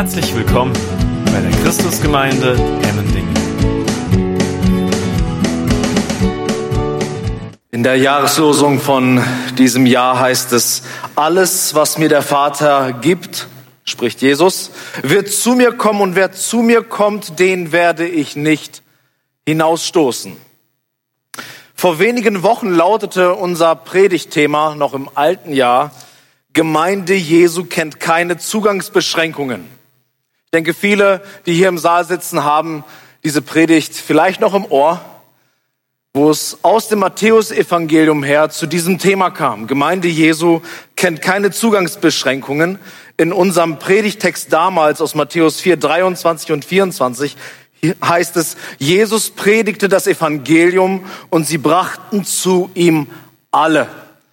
Herzlich willkommen bei der Christusgemeinde Emmendingen. In der Jahreslosung von diesem Jahr heißt es, alles, was mir der Vater gibt, spricht Jesus, wird zu mir kommen und wer zu mir kommt, den werde ich nicht hinausstoßen. Vor wenigen Wochen lautete unser Predigtthema noch im alten Jahr, Gemeinde Jesu kennt keine Zugangsbeschränkungen. Ich denke, viele, die hier im Saal sitzen, haben diese Predigt vielleicht noch im Ohr, wo es aus dem Matthäusevangelium her zu diesem Thema kam. Gemeinde Jesu kennt keine Zugangsbeschränkungen. In unserem Predigtext damals aus Matthäus 4, 23 und 24 heißt es, Jesus predigte das Evangelium und sie brachten zu ihm alle.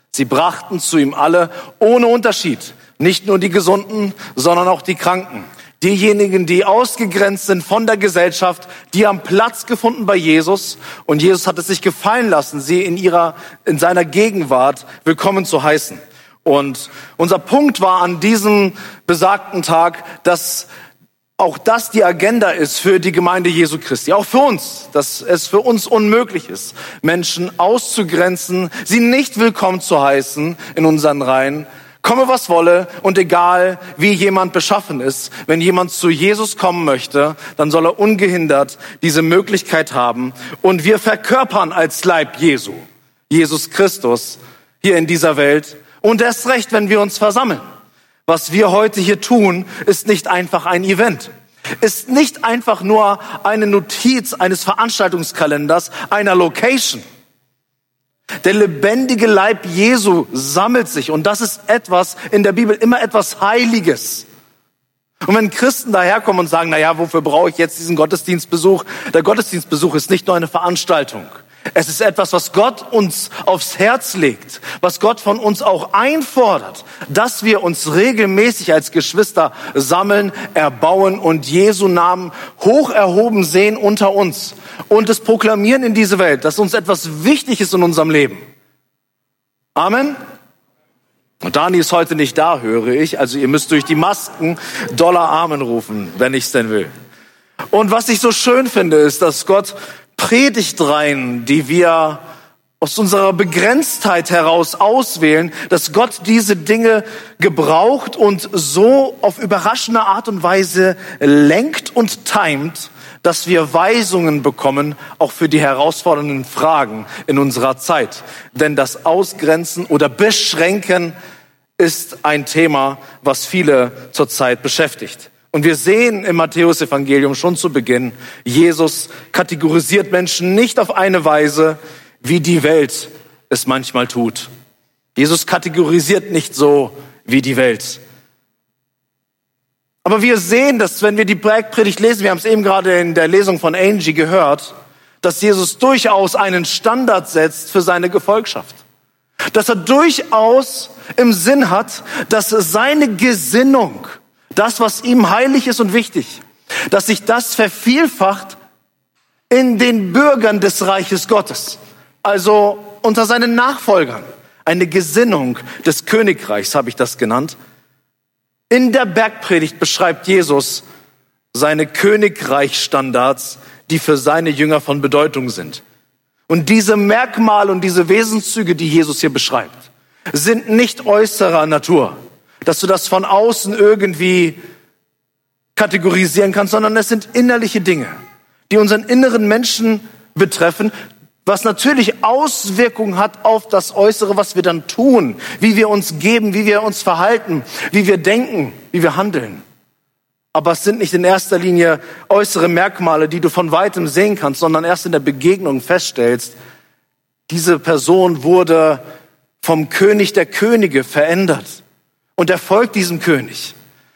Sie brachten zu ihm alle ohne Unterschied. Nicht nur die Gesunden, sondern auch die Kranken. Diejenigen, die ausgegrenzt sind von der Gesellschaft, die haben Platz gefunden bei Jesus. Und Jesus hat es sich gefallen lassen, sie in ihrer, in seiner Gegenwart willkommen zu heißen. Und unser Punkt war an diesem besagten Tag, dass auch das die Agenda ist für die Gemeinde Jesu Christi, auch für uns, dass es für uns unmöglich ist, Menschen auszugrenzen, sie nicht willkommen zu heißen in unseren Reihen, komme was wolle und egal wie jemand beschaffen ist, wenn jemand zu Jesus kommen möchte, dann soll er ungehindert diese Möglichkeit haben und wir verkörpern als Leib Jesu, Jesus Christus hier in dieser Welt und erst recht, wenn wir uns versammeln. Was wir heute hier tun, ist nicht einfach ein Event, ist nicht einfach nur eine Notiz eines Veranstaltungskalenders, einer Location. Der lebendige Leib Jesu sammelt sich und das ist etwas in der Bibel immer etwas Heiliges. Und wenn Christen daherkommen und sagen, na ja, wofür brauche ich jetzt diesen Gottesdienstbesuch? Der Gottesdienstbesuch ist nicht nur eine Veranstaltung. Es ist etwas, was Gott uns aufs Herz legt, was Gott von uns auch einfordert, dass wir uns regelmäßig als Geschwister sammeln, erbauen und Jesu Namen hoch erhoben sehen unter uns und es proklamieren in diese Welt, dass uns etwas wichtig ist in unserem Leben. Amen. Und Dani ist heute nicht da, höre ich. Also ihr müsst durch die Masken Dollar Amen rufen, wenn ich es denn will. Und was ich so schön finde, ist, dass Gott Predigtreihen, die wir aus unserer Begrenztheit heraus auswählen, dass Gott diese Dinge gebraucht und so auf überraschende Art und Weise lenkt und timet, dass wir Weisungen bekommen, auch für die herausfordernden Fragen in unserer Zeit. Denn das Ausgrenzen oder Beschränken ist ein Thema, was viele zurzeit beschäftigt. Und wir sehen im Matthäusevangelium schon zu Beginn, Jesus kategorisiert Menschen nicht auf eine Weise, wie die Welt es manchmal tut. Jesus kategorisiert nicht so wie die Welt. Aber wir sehen, dass wenn wir die Bergpredigt lesen, wir haben es eben gerade in der Lesung von Angie gehört, dass Jesus durchaus einen Standard setzt für seine Gefolgschaft. Dass er durchaus im Sinn hat, dass seine Gesinnung das, was ihm heilig ist und wichtig, dass sich das vervielfacht in den Bürgern des Reiches Gottes, also unter seinen Nachfolgern. Eine Gesinnung des Königreichs habe ich das genannt. In der Bergpredigt beschreibt Jesus seine Königreichstandards, die für seine Jünger von Bedeutung sind. Und diese Merkmale und diese Wesenszüge, die Jesus hier beschreibt, sind nicht äußerer Natur dass du das von außen irgendwie kategorisieren kannst, sondern es sind innerliche Dinge, die unseren inneren Menschen betreffen, was natürlich Auswirkungen hat auf das Äußere, was wir dann tun, wie wir uns geben, wie wir uns verhalten, wie wir denken, wie wir handeln. Aber es sind nicht in erster Linie äußere Merkmale, die du von weitem sehen kannst, sondern erst in der Begegnung feststellst, diese Person wurde vom König der Könige verändert. Und er folgt diesem König.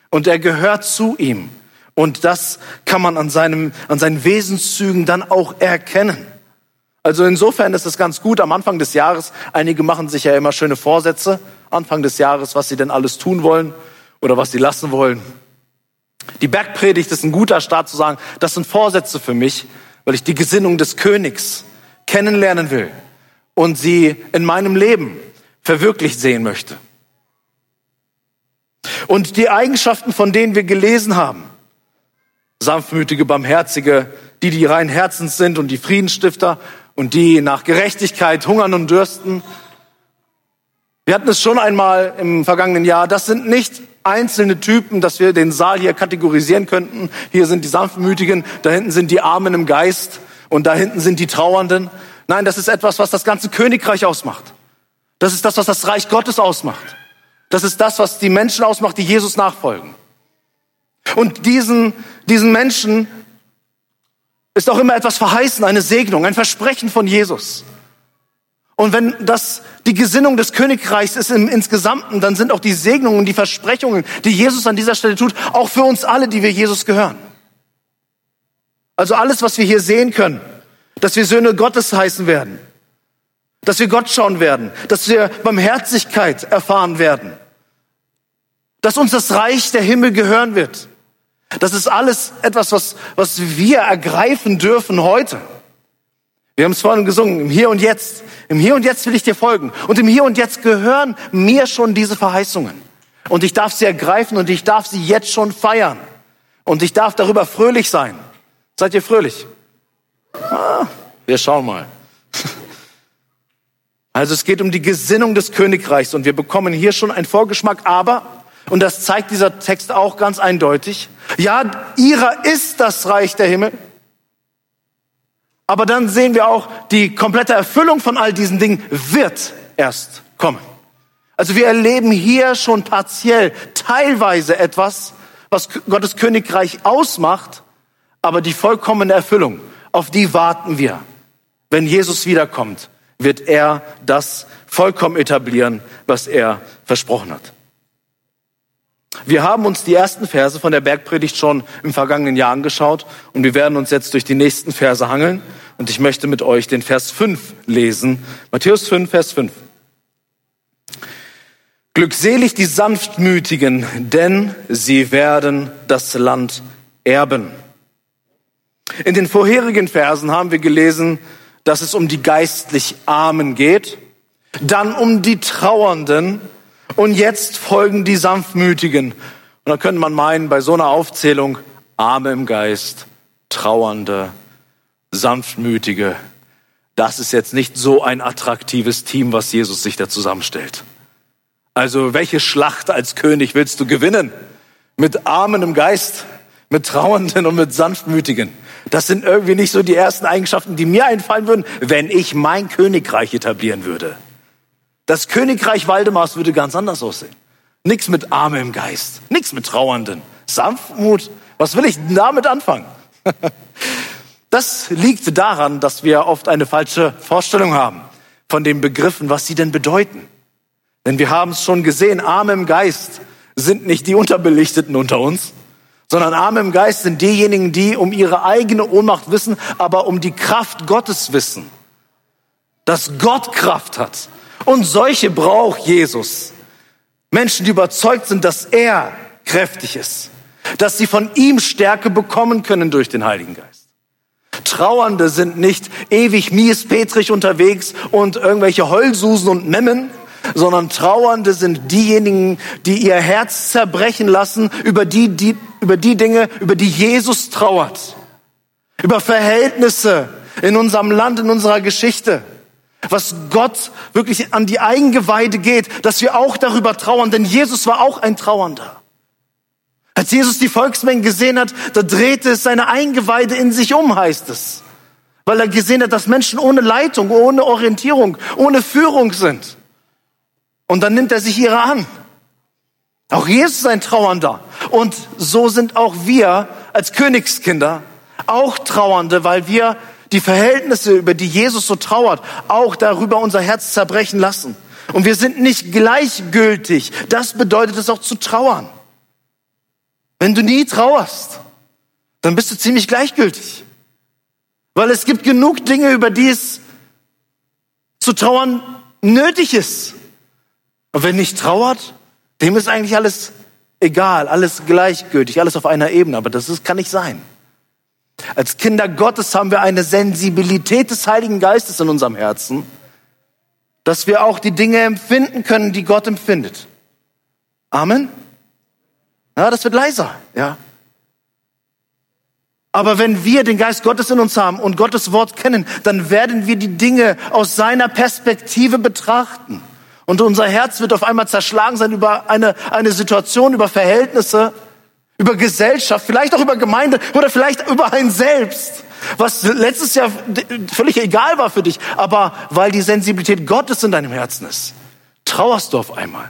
Und er gehört zu ihm. Und das kann man an, seinem, an seinen Wesenszügen dann auch erkennen. Also insofern ist es ganz gut am Anfang des Jahres. Einige machen sich ja immer schöne Vorsätze Anfang des Jahres, was sie denn alles tun wollen oder was sie lassen wollen. Die Bergpredigt ist ein guter Start zu sagen, das sind Vorsätze für mich, weil ich die Gesinnung des Königs kennenlernen will und sie in meinem Leben verwirklicht sehen möchte. Und die Eigenschaften, von denen wir gelesen haben, sanftmütige, barmherzige, die, die rein Herzens sind und die Friedensstifter und die nach Gerechtigkeit hungern und dürsten. Wir hatten es schon einmal im vergangenen Jahr. Das sind nicht einzelne Typen, dass wir den Saal hier kategorisieren könnten. Hier sind die Sanftmütigen, da hinten sind die Armen im Geist und da hinten sind die Trauernden. Nein, das ist etwas, was das ganze Königreich ausmacht. Das ist das, was das Reich Gottes ausmacht. Das ist das, was die Menschen ausmacht, die Jesus nachfolgen. Und diesen, diesen Menschen ist auch immer etwas verheißen, eine Segnung, ein Versprechen von Jesus. Und wenn das die Gesinnung des Königreichs ist im insgesamten, dann sind auch die Segnungen die Versprechungen, die Jesus an dieser Stelle tut, auch für uns alle, die wir Jesus gehören. Also alles, was wir hier sehen können, dass wir Söhne Gottes heißen werden, dass wir Gott schauen werden, dass wir Barmherzigkeit erfahren werden, dass uns das Reich der Himmel gehören wird. Das ist alles etwas, was, was wir ergreifen dürfen heute. Wir haben es vorhin gesungen, im Hier und Jetzt. Im Hier und Jetzt will ich dir folgen. Und im Hier und Jetzt gehören mir schon diese Verheißungen. Und ich darf sie ergreifen und ich darf sie jetzt schon feiern. Und ich darf darüber fröhlich sein. Seid ihr fröhlich? Ah, wir schauen mal. Also es geht um die Gesinnung des Königreichs und wir bekommen hier schon einen Vorgeschmack, aber, und das zeigt dieser Text auch ganz eindeutig, ja, ihrer ist das Reich der Himmel. Aber dann sehen wir auch, die komplette Erfüllung von all diesen Dingen wird erst kommen. Also wir erleben hier schon partiell, teilweise etwas, was Gottes Königreich ausmacht, aber die vollkommene Erfüllung, auf die warten wir. Wenn Jesus wiederkommt, wird er das vollkommen etablieren, was er versprochen hat. Wir haben uns die ersten Verse von der Bergpredigt schon im vergangenen Jahr angeschaut und wir werden uns jetzt durch die nächsten Verse hangeln. Und ich möchte mit euch den Vers 5 lesen. Matthäus 5, Vers 5. Glückselig die Sanftmütigen, denn sie werden das Land erben. In den vorherigen Versen haben wir gelesen, dass es um die geistlich Armen geht, dann um die Trauernden und jetzt folgen die Sanftmütigen. Und da könnte man meinen, bei so einer Aufzählung, Arme im Geist, Trauernde, Sanftmütige, das ist jetzt nicht so ein attraktives Team, was Jesus sich da zusammenstellt. Also welche Schlacht als König willst du gewinnen? Mit Armen im Geist, mit Trauernden und mit Sanftmütigen. Das sind irgendwie nicht so die ersten Eigenschaften, die mir einfallen würden, wenn ich mein Königreich etablieren würde. Das Königreich Waldemars würde ganz anders aussehen. Nichts mit Arme im Geist, nichts mit Trauernden. Sanftmut, was will ich damit anfangen? Das liegt daran, dass wir oft eine falsche Vorstellung haben von den Begriffen, was sie denn bedeuten. Denn wir haben es schon gesehen, Arme im Geist sind nicht die Unterbelichteten unter uns, sondern Arme im Geist sind diejenigen, die um ihre eigene Ohnmacht wissen, aber um die Kraft Gottes wissen. Dass Gott Kraft hat. Und solche braucht Jesus. Menschen, die überzeugt sind, dass er kräftig ist. Dass sie von ihm Stärke bekommen können durch den Heiligen Geist. Trauernde sind nicht ewig miespetrig unterwegs und irgendwelche Heulsusen und Memmen, sondern Trauernde sind diejenigen, die ihr Herz zerbrechen lassen über die, die, über die Dinge, über die Jesus trauert. Über Verhältnisse in unserem Land, in unserer Geschichte. Was Gott wirklich an die Eingeweide geht, dass wir auch darüber trauern, denn Jesus war auch ein Trauernder. Als Jesus die Volksmengen gesehen hat, da drehte es seine Eingeweide in sich um, heißt es. Weil er gesehen hat, dass Menschen ohne Leitung, ohne Orientierung, ohne Führung sind. Und dann nimmt er sich ihrer an. Auch Jesus ist ein Trauernder. Und so sind auch wir als Königskinder auch Trauernde, weil wir die Verhältnisse, über die Jesus so trauert, auch darüber unser Herz zerbrechen lassen. Und wir sind nicht gleichgültig. Das bedeutet es auch zu trauern. Wenn du nie trauerst, dann bist du ziemlich gleichgültig. Weil es gibt genug Dinge, über die es zu trauern nötig ist. Und wer nicht trauert, dem ist eigentlich alles egal, alles gleichgültig, alles auf einer Ebene. Aber das ist, kann nicht sein. Als Kinder Gottes haben wir eine Sensibilität des Heiligen Geistes in unserem Herzen, dass wir auch die Dinge empfinden können, die Gott empfindet. Amen. Ja, das wird leiser, ja. Aber wenn wir den Geist Gottes in uns haben und Gottes Wort kennen, dann werden wir die Dinge aus seiner Perspektive betrachten. Und unser Herz wird auf einmal zerschlagen sein über eine, eine Situation, über Verhältnisse, über Gesellschaft, vielleicht auch über Gemeinde oder vielleicht über ein Selbst, was letztes Jahr völlig egal war für dich, aber weil die Sensibilität Gottes in deinem Herzen ist, trauerst du auf einmal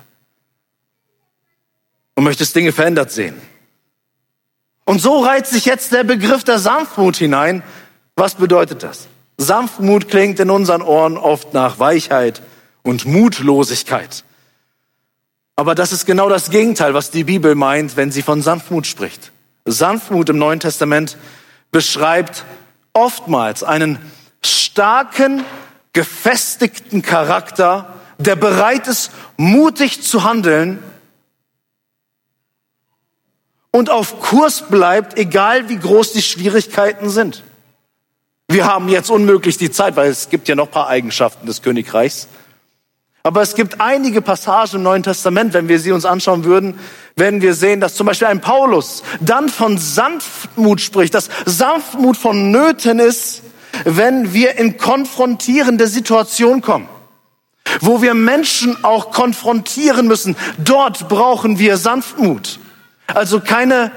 und möchtest Dinge verändert sehen. Und so reiht sich jetzt der Begriff der Sanftmut hinein. Was bedeutet das? Sanftmut klingt in unseren Ohren oft nach Weichheit und Mutlosigkeit. Aber das ist genau das Gegenteil, was die Bibel meint, wenn sie von Sanftmut spricht. Sanftmut im Neuen Testament beschreibt oftmals einen starken, gefestigten Charakter, der bereit ist, mutig zu handeln und auf Kurs bleibt, egal wie groß die Schwierigkeiten sind. Wir haben jetzt unmöglich die Zeit, weil es gibt ja noch ein paar Eigenschaften des Königreichs. Aber es gibt einige Passagen im Neuen Testament, wenn wir sie uns anschauen würden, werden wir sehen, dass zum Beispiel ein Paulus dann von Sanftmut spricht, dass Sanftmut von Nöten ist, wenn wir in konfrontierende Situationen kommen, wo wir Menschen auch konfrontieren müssen. Dort brauchen wir Sanftmut. Also keine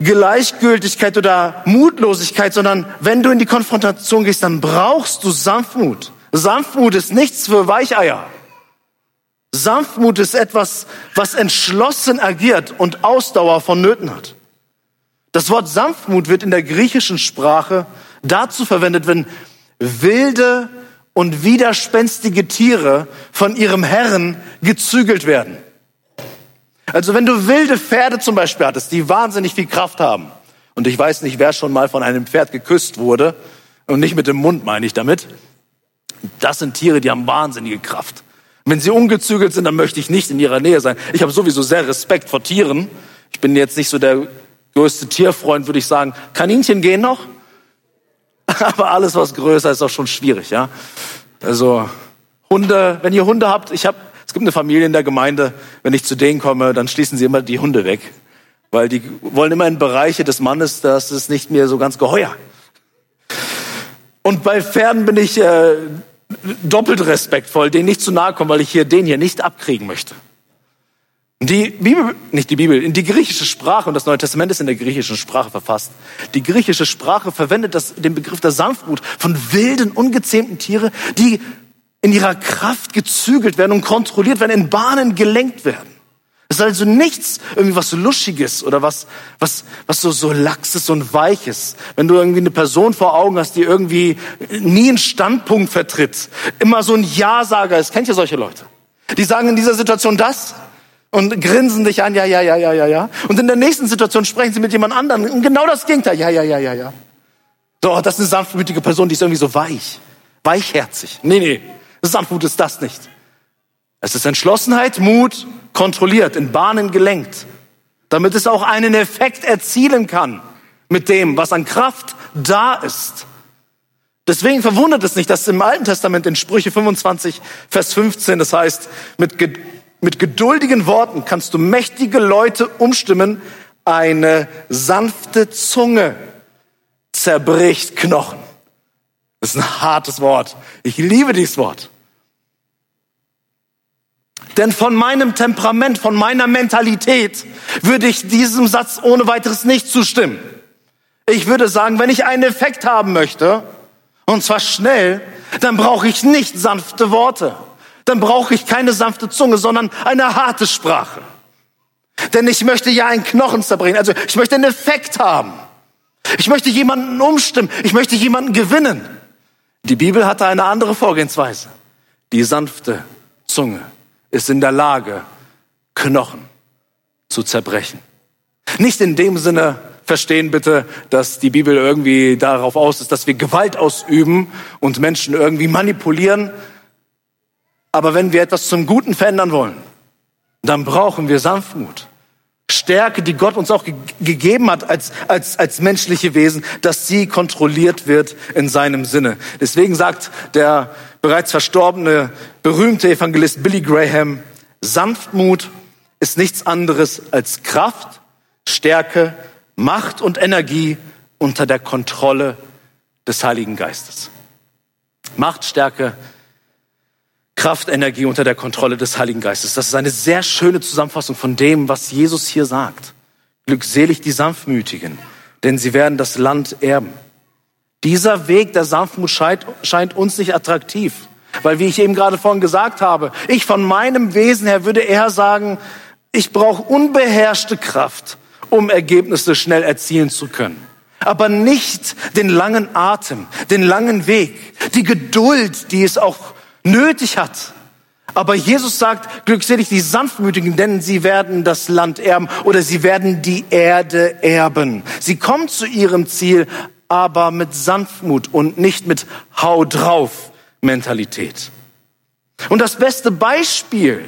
Gleichgültigkeit oder Mutlosigkeit, sondern wenn du in die Konfrontation gehst, dann brauchst du Sanftmut. Sanftmut ist nichts für Weicheier. Sanftmut ist etwas, was entschlossen agiert und Ausdauer vonnöten hat. Das Wort Sanftmut wird in der griechischen Sprache dazu verwendet, wenn wilde und widerspenstige Tiere von ihrem Herrn gezügelt werden. Also wenn du wilde Pferde zum Beispiel hattest, die wahnsinnig viel Kraft haben, und ich weiß nicht, wer schon mal von einem Pferd geküsst wurde, und nicht mit dem Mund meine ich damit, das sind Tiere, die haben wahnsinnige Kraft. Wenn sie ungezügelt sind, dann möchte ich nicht in ihrer Nähe sein. Ich habe sowieso sehr Respekt vor Tieren. Ich bin jetzt nicht so der größte Tierfreund, würde ich sagen. Kaninchen gehen noch, aber alles, was größer ist, ist auch schon schwierig, ja. Also Hunde, wenn ihr Hunde habt, ich habe es gibt eine Familie in der Gemeinde, wenn ich zu denen komme, dann schließen sie immer die Hunde weg, weil die wollen immer in Bereiche des Mannes, das ist nicht mehr so ganz geheuer. Und bei Pferden bin ich äh, doppelt respektvoll, denen nicht zu nahe kommen, weil ich hier den hier nicht abkriegen möchte. Die Bibel, nicht die Bibel, in die griechische Sprache, und das Neue Testament ist in der griechischen Sprache verfasst. Die griechische Sprache verwendet das, den Begriff der Sanftmut von wilden, ungezähmten Tiere, die in ihrer Kraft gezügelt werden und kontrolliert werden, in Bahnen gelenkt werden. Es ist also nichts irgendwie was Luschiges oder was, was, was so, so laxes und weiches. Wenn du irgendwie eine Person vor Augen hast, die irgendwie nie einen Standpunkt vertritt, immer so ein Ja-Sager ist. Kennt ihr solche Leute? Die sagen in dieser Situation das und grinsen dich an, ja, ja, ja, ja, ja, ja. Und in der nächsten Situation sprechen sie mit jemand anderem und genau das Gegenteil, ja, ja, ja, ja, ja. So, das ist eine sanftmütige Person, die ist irgendwie so weich, weichherzig. Nee, nee, Sanftmut ist das nicht. Es ist Entschlossenheit, Mut, kontrolliert, in Bahnen gelenkt, damit es auch einen Effekt erzielen kann mit dem, was an Kraft da ist. Deswegen verwundert es nicht, dass im Alten Testament in Sprüche 25, Vers 15, das heißt, mit, mit geduldigen Worten kannst du mächtige Leute umstimmen, eine sanfte Zunge zerbricht Knochen. Das ist ein hartes Wort. Ich liebe dieses Wort. Denn von meinem Temperament, von meiner Mentalität würde ich diesem Satz ohne weiteres nicht zustimmen. Ich würde sagen, wenn ich einen Effekt haben möchte, und zwar schnell, dann brauche ich nicht sanfte Worte. Dann brauche ich keine sanfte Zunge, sondern eine harte Sprache. Denn ich möchte ja einen Knochen zerbrechen. Also ich möchte einen Effekt haben. Ich möchte jemanden umstimmen. Ich möchte jemanden gewinnen. Die Bibel hatte eine andere Vorgehensweise. Die sanfte Zunge ist in der Lage, Knochen zu zerbrechen. Nicht in dem Sinne, verstehen bitte, dass die Bibel irgendwie darauf aus ist, dass wir Gewalt ausüben und Menschen irgendwie manipulieren. Aber wenn wir etwas zum Guten verändern wollen, dann brauchen wir Sanftmut. Stärke, die Gott uns auch ge gegeben hat als, als, als menschliche Wesen, dass sie kontrolliert wird in seinem Sinne. Deswegen sagt der bereits verstorbene berühmte Evangelist Billy Graham, Sanftmut ist nichts anderes als Kraft, Stärke, Macht und Energie unter der Kontrolle des Heiligen Geistes. Macht, Stärke, Kraft, Energie unter der Kontrolle des Heiligen Geistes. Das ist eine sehr schöne Zusammenfassung von dem, was Jesus hier sagt. Glückselig die Sanftmütigen, denn sie werden das Land erben. Dieser Weg der Sanftmut scheint, scheint uns nicht attraktiv, weil wie ich eben gerade vorhin gesagt habe, ich von meinem Wesen her würde eher sagen, ich brauche unbeherrschte Kraft, um Ergebnisse schnell erzielen zu können. Aber nicht den langen Atem, den langen Weg, die Geduld, die es auch nötig hat. Aber Jesus sagt, glückselig die Sanftmütigen, denn sie werden das Land erben oder sie werden die Erde erben. Sie kommen zu ihrem Ziel, aber mit Sanftmut und nicht mit Hau drauf Mentalität. Und das beste Beispiel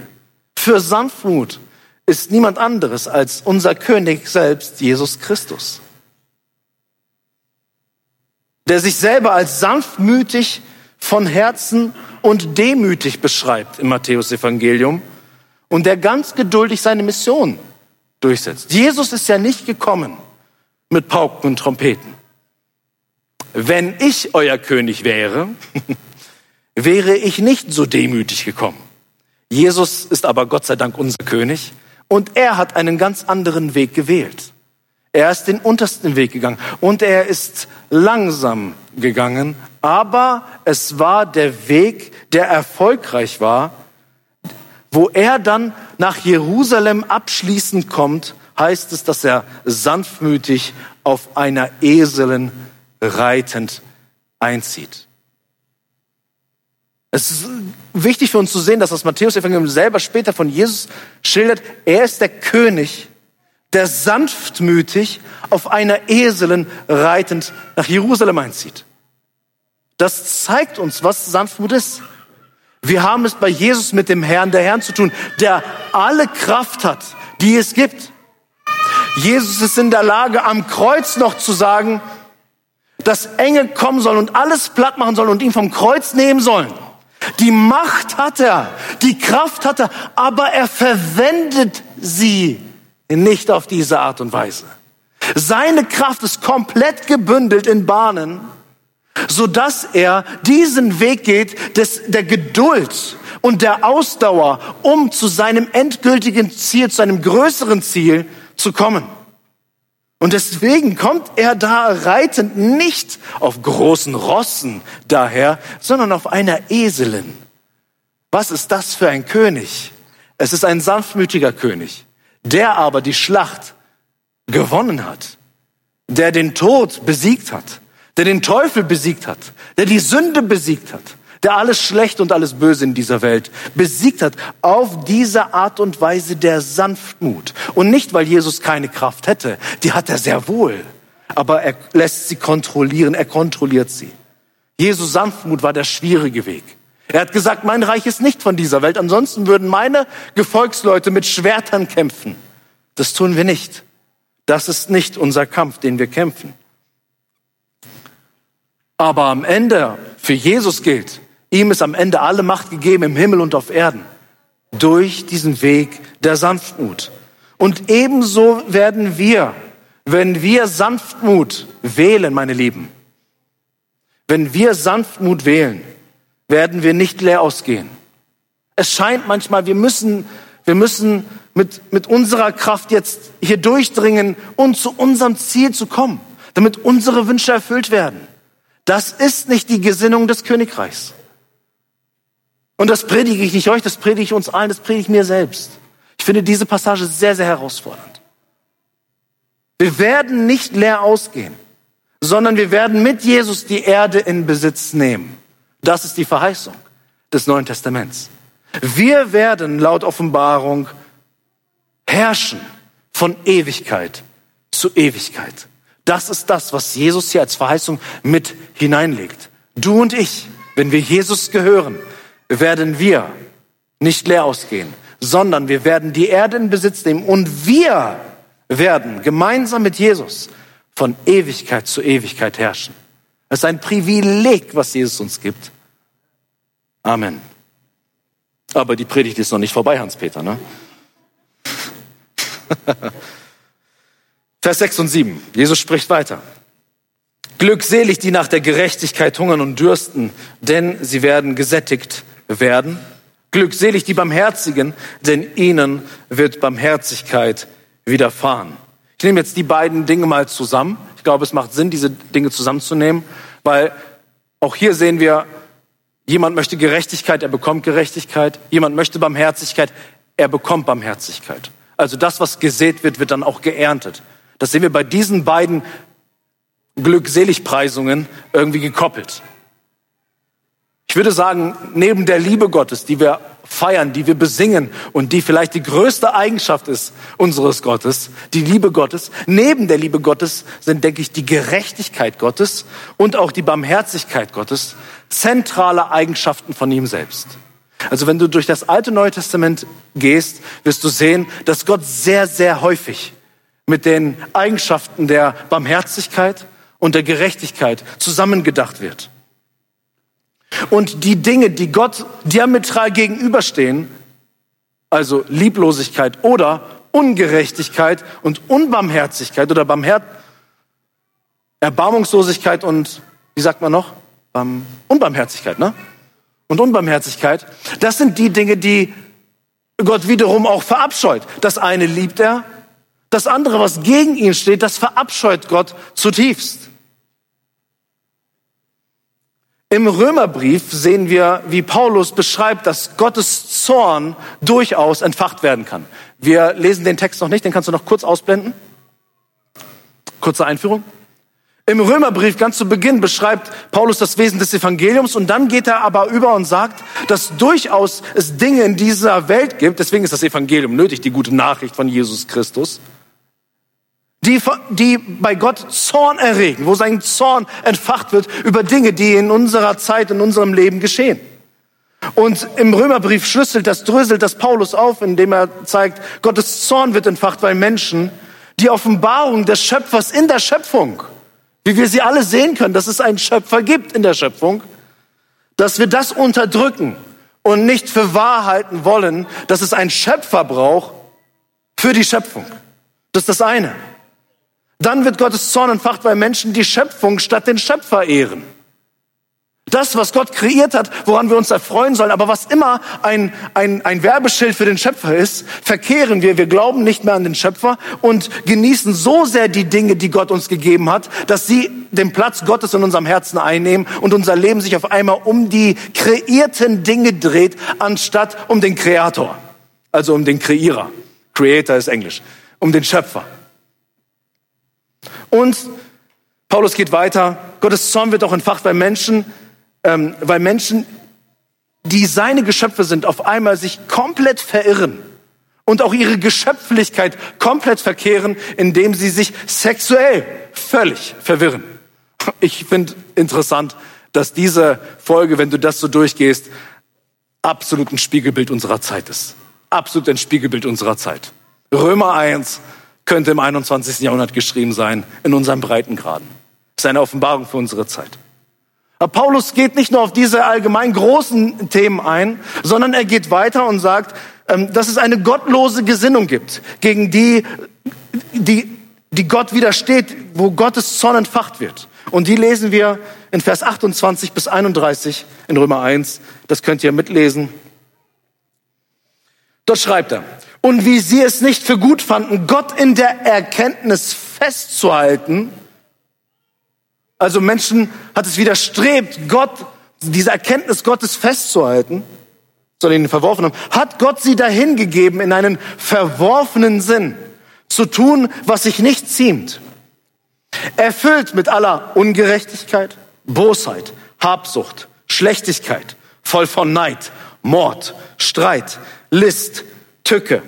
für Sanftmut ist niemand anderes als unser König selbst, Jesus Christus, der sich selber als sanftmütig von Herzen und demütig beschreibt im Matthäusevangelium und der ganz geduldig seine Mission durchsetzt. Jesus ist ja nicht gekommen mit Pauken und Trompeten. Wenn ich euer König wäre, wäre ich nicht so demütig gekommen. Jesus ist aber Gott sei Dank unser König und er hat einen ganz anderen Weg gewählt. Er ist den untersten Weg gegangen und er ist langsam gegangen, aber es war der Weg, der erfolgreich war. Wo er dann nach Jerusalem abschließend kommt, heißt es, dass er sanftmütig auf einer Eselin reitend einzieht. Es ist wichtig für uns zu sehen, dass das Matthäus-Evangelium selber später von Jesus schildert. Er ist der König der sanftmütig auf einer Eselin reitend nach Jerusalem einzieht. Das zeigt uns, was Sanftmut ist. Wir haben es bei Jesus mit dem Herrn der Herren zu tun, der alle Kraft hat, die es gibt. Jesus ist in der Lage, am Kreuz noch zu sagen, dass Engel kommen sollen und alles platt machen sollen und ihn vom Kreuz nehmen sollen. Die Macht hat er, die Kraft hat er, aber er verwendet sie nicht auf diese Art und Weise. Seine Kraft ist komplett gebündelt in Bahnen, so dass er diesen Weg geht des, der Geduld und der Ausdauer, um zu seinem endgültigen Ziel, zu einem größeren Ziel zu kommen. Und deswegen kommt er da reitend nicht auf großen Rossen daher, sondern auf einer Eselin. Was ist das für ein König? Es ist ein sanftmütiger König der aber die Schlacht gewonnen hat, der den Tod besiegt hat, der den Teufel besiegt hat, der die Sünde besiegt hat, der alles Schlecht und alles Böse in dieser Welt besiegt hat, auf diese Art und Weise der Sanftmut. Und nicht, weil Jesus keine Kraft hätte, die hat er sehr wohl, aber er lässt sie kontrollieren, er kontrolliert sie. Jesus Sanftmut war der schwierige Weg. Er hat gesagt, mein Reich ist nicht von dieser Welt. Ansonsten würden meine Gefolgsleute mit Schwertern kämpfen. Das tun wir nicht. Das ist nicht unser Kampf, den wir kämpfen. Aber am Ende, für Jesus gilt, ihm ist am Ende alle Macht gegeben im Himmel und auf Erden. Durch diesen Weg der Sanftmut. Und ebenso werden wir, wenn wir Sanftmut wählen, meine Lieben, wenn wir Sanftmut wählen, werden wir nicht leer ausgehen. Es scheint manchmal, wir müssen, wir müssen mit, mit unserer Kraft jetzt hier durchdringen und zu unserem Ziel zu kommen, damit unsere Wünsche erfüllt werden. Das ist nicht die Gesinnung des Königreichs. Und das predige ich nicht euch, das predige ich uns allen, das predige ich mir selbst. Ich finde diese Passage sehr, sehr herausfordernd. Wir werden nicht leer ausgehen, sondern wir werden mit Jesus die Erde in Besitz nehmen. Das ist die Verheißung des Neuen Testaments. Wir werden laut Offenbarung herrschen von Ewigkeit zu Ewigkeit. Das ist das, was Jesus hier als Verheißung mit hineinlegt. Du und ich, wenn wir Jesus gehören, werden wir nicht leer ausgehen, sondern wir werden die Erde in Besitz nehmen und wir werden gemeinsam mit Jesus von Ewigkeit zu Ewigkeit herrschen. Es ist ein Privileg, was Jesus uns gibt. Amen. Aber die Predigt ist noch nicht vorbei, Hans-Peter, ne? Vers 6 und 7. Jesus spricht weiter. Glückselig, die nach der Gerechtigkeit hungern und dürsten, denn sie werden gesättigt werden. Glückselig die Barmherzigen, denn ihnen wird Barmherzigkeit widerfahren. Ich nehme jetzt die beiden Dinge mal zusammen. Ich glaube, es macht Sinn, diese Dinge zusammenzunehmen, weil auch hier sehen wir, jemand möchte Gerechtigkeit, er bekommt Gerechtigkeit. Jemand möchte Barmherzigkeit, er bekommt Barmherzigkeit. Also das, was gesät wird, wird dann auch geerntet. Das sehen wir bei diesen beiden Glückseligpreisungen irgendwie gekoppelt. Ich würde sagen, neben der Liebe Gottes, die wir feiern, die wir besingen und die vielleicht die größte Eigenschaft ist unseres Gottes, die Liebe Gottes, neben der Liebe Gottes sind, denke ich, die Gerechtigkeit Gottes und auch die Barmherzigkeit Gottes zentrale Eigenschaften von ihm selbst. Also wenn du durch das alte Neue Testament gehst, wirst du sehen, dass Gott sehr, sehr häufig mit den Eigenschaften der Barmherzigkeit und der Gerechtigkeit zusammengedacht wird. Und die Dinge, die Gott diametral gegenüberstehen, also Lieblosigkeit oder Ungerechtigkeit und Unbarmherzigkeit oder Barmher Erbarmungslosigkeit und, wie sagt man noch? Unbarmherzigkeit, ne? Und Unbarmherzigkeit, das sind die Dinge, die Gott wiederum auch verabscheut. Das eine liebt er, das andere, was gegen ihn steht, das verabscheut Gott zutiefst. Im Römerbrief sehen wir, wie Paulus beschreibt, dass Gottes Zorn durchaus entfacht werden kann. Wir lesen den Text noch nicht, den kannst du noch kurz ausblenden. Kurze Einführung. Im Römerbrief ganz zu Beginn beschreibt Paulus das Wesen des Evangeliums und dann geht er aber über und sagt, dass durchaus es Dinge in dieser Welt gibt, deswegen ist das Evangelium nötig, die gute Nachricht von Jesus Christus, die, die bei Gott Zorn erregen, wo sein Zorn entfacht wird über Dinge, die in unserer Zeit, in unserem Leben geschehen. Und im Römerbrief schlüsselt das, dröselt das Paulus auf, indem er zeigt, Gottes Zorn wird entfacht, weil Menschen die Offenbarung des Schöpfers in der Schöpfung, wie wir sie alle sehen können, dass es einen Schöpfer gibt in der Schöpfung, dass wir das unterdrücken und nicht für wahr halten wollen, dass es einen Schöpfer braucht für die Schöpfung. Das ist das eine. Dann wird Gottes Zorn entfacht, weil Menschen die Schöpfung statt den Schöpfer ehren. Das, was Gott kreiert hat, woran wir uns erfreuen sollen, aber was immer ein, ein, ein Werbeschild für den Schöpfer ist, verkehren wir. Wir glauben nicht mehr an den Schöpfer und genießen so sehr die Dinge, die Gott uns gegeben hat, dass sie den Platz Gottes in unserem Herzen einnehmen und unser Leben sich auf einmal um die kreierten Dinge dreht, anstatt um den Kreator. Also um den Kreierer. Creator ist Englisch. Um den Schöpfer. Und Paulus geht weiter. Gottes Zorn wird auch entfacht, weil Menschen, ähm, weil Menschen, die seine Geschöpfe sind, auf einmal sich komplett verirren und auch ihre Geschöpflichkeit komplett verkehren, indem sie sich sexuell völlig verwirren. Ich finde interessant, dass diese Folge, wenn du das so durchgehst, absolut ein Spiegelbild unserer Zeit ist. Absolut ein Spiegelbild unserer Zeit. Römer 1, könnte im 21. Jahrhundert geschrieben sein, in unseren Breitengraden. Das ist eine Offenbarung für unsere Zeit. Aber Paulus geht nicht nur auf diese allgemein großen Themen ein, sondern er geht weiter und sagt, ähm, dass es eine gottlose Gesinnung gibt, gegen die, die, die Gott widersteht, wo Gottes Zorn entfacht wird. Und die lesen wir in Vers 28 bis 31 in Römer 1. Das könnt ihr mitlesen. Dort schreibt er, und wie sie es nicht für gut fanden, Gott in der Erkenntnis festzuhalten. Also Menschen hat es widerstrebt, Gott, diese Erkenntnis Gottes festzuhalten, soll ihn verworfen haben, hat Gott sie dahingegeben in einen verworfenen Sinn, zu tun, was sich nicht ziemt. Erfüllt mit aller Ungerechtigkeit, Bosheit, Habsucht, Schlechtigkeit, voll von Neid, Mord, Streit, List, Tücke,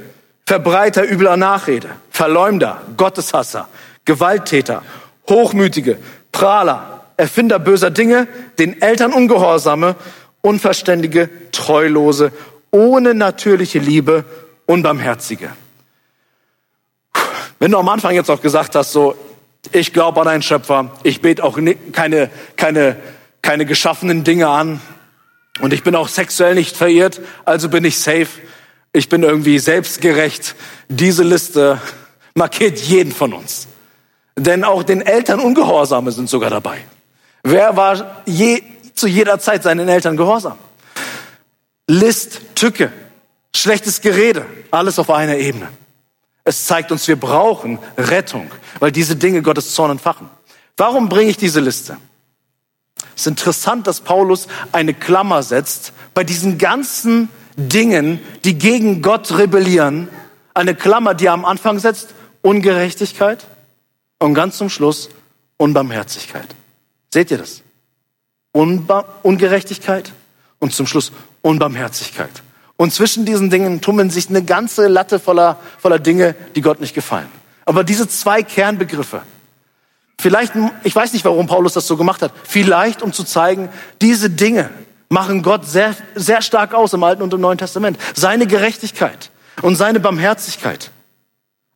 Verbreiter übler Nachrede, Verleumder, Gotteshasser, Gewalttäter, Hochmütige, Prahler, Erfinder böser Dinge, den Eltern Ungehorsame, Unverständige, Treulose, ohne natürliche Liebe, Unbarmherzige. Wenn du am Anfang jetzt auch gesagt hast, so, ich glaube an einen Schöpfer, ich bete auch keine, keine, keine geschaffenen Dinge an und ich bin auch sexuell nicht verirrt, also bin ich safe, ich bin irgendwie selbstgerecht. Diese Liste markiert jeden von uns. Denn auch den Eltern Ungehorsame sind sogar dabei. Wer war je, zu jeder Zeit seinen Eltern gehorsam? List, Tücke, schlechtes Gerede, alles auf einer Ebene. Es zeigt uns, wir brauchen Rettung, weil diese Dinge Gottes Zorn entfachen. Warum bringe ich diese Liste? Es ist interessant, dass Paulus eine Klammer setzt bei diesen ganzen Dingen, die gegen Gott rebellieren. Eine Klammer, die er am Anfang setzt, Ungerechtigkeit und ganz zum Schluss Unbarmherzigkeit. Seht ihr das? Unba Ungerechtigkeit und zum Schluss Unbarmherzigkeit. Und zwischen diesen Dingen tummeln sich eine ganze Latte voller, voller Dinge, die Gott nicht gefallen. Aber diese zwei Kernbegriffe, vielleicht, ich weiß nicht, warum Paulus das so gemacht hat, vielleicht um zu zeigen, diese Dinge machen Gott sehr, sehr stark aus im Alten und im Neuen Testament. Seine Gerechtigkeit und seine Barmherzigkeit.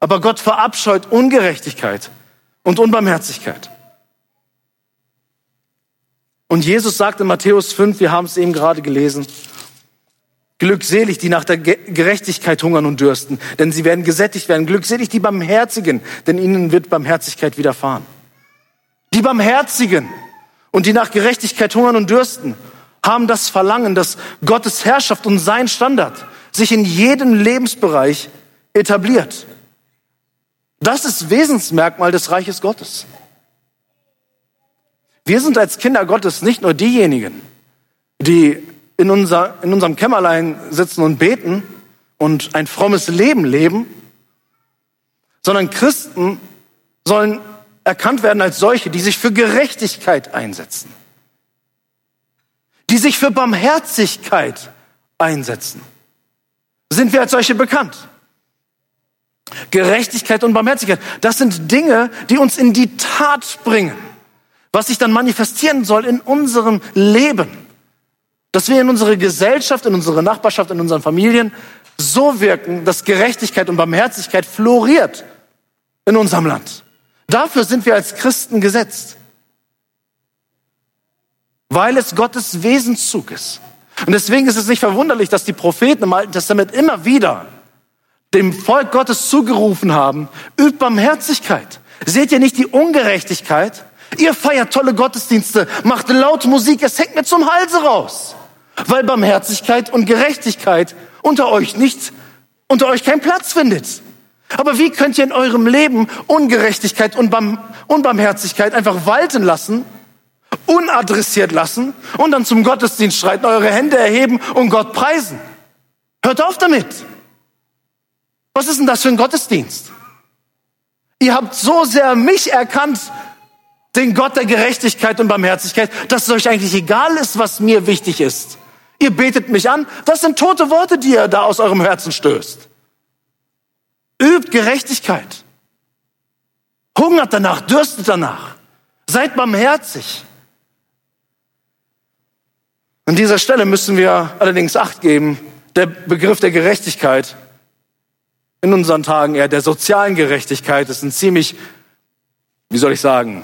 Aber Gott verabscheut Ungerechtigkeit und Unbarmherzigkeit. Und Jesus sagt in Matthäus 5, wir haben es eben gerade gelesen, Glückselig, die nach der Gerechtigkeit hungern und dürsten, denn sie werden gesättigt werden. Glückselig die Barmherzigen, denn ihnen wird Barmherzigkeit widerfahren. Die Barmherzigen und die nach Gerechtigkeit hungern und dürsten, haben das Verlangen, dass Gottes Herrschaft und sein Standard sich in jedem Lebensbereich etabliert. Das ist Wesensmerkmal des Reiches Gottes. Wir sind als Kinder Gottes nicht nur diejenigen, die in, unser, in unserem Kämmerlein sitzen und beten und ein frommes Leben leben, sondern Christen sollen erkannt werden als solche, die sich für Gerechtigkeit einsetzen, die sich für Barmherzigkeit einsetzen. Sind wir als solche bekannt? Gerechtigkeit und Barmherzigkeit, das sind Dinge, die uns in die Tat bringen, was sich dann manifestieren soll in unserem Leben. Dass wir in unsere Gesellschaft, in unsere Nachbarschaft, in unseren Familien so wirken, dass Gerechtigkeit und Barmherzigkeit floriert in unserem Land. Dafür sind wir als Christen gesetzt. Weil es Gottes Wesenszug ist. Und deswegen ist es nicht verwunderlich, dass die Propheten im Alten Testament immer wieder dem Volk Gottes zugerufen haben, übt Barmherzigkeit. Seht ihr nicht die Ungerechtigkeit? Ihr feiert tolle Gottesdienste, macht laut Musik, es hängt mir zum Halse raus. Weil Barmherzigkeit und Gerechtigkeit unter euch nicht, unter euch keinen Platz findet. Aber wie könnt ihr in eurem Leben Ungerechtigkeit und Unbarmherzigkeit einfach walten lassen, unadressiert lassen und dann zum Gottesdienst schreiten, eure Hände erheben und Gott preisen? Hört auf damit. Was ist denn das für ein Gottesdienst? Ihr habt so sehr mich erkannt, den Gott der Gerechtigkeit und Barmherzigkeit, dass es euch eigentlich egal ist, was mir wichtig ist. Ihr betet mich an. Das sind tote Worte, die ihr da aus eurem Herzen stößt. Übt Gerechtigkeit. Hungert danach, dürstet danach. Seid barmherzig. An dieser Stelle müssen wir allerdings Acht geben. Der Begriff der Gerechtigkeit in unseren Tagen eher der sozialen Gerechtigkeit ist ein ziemlich, wie soll ich sagen,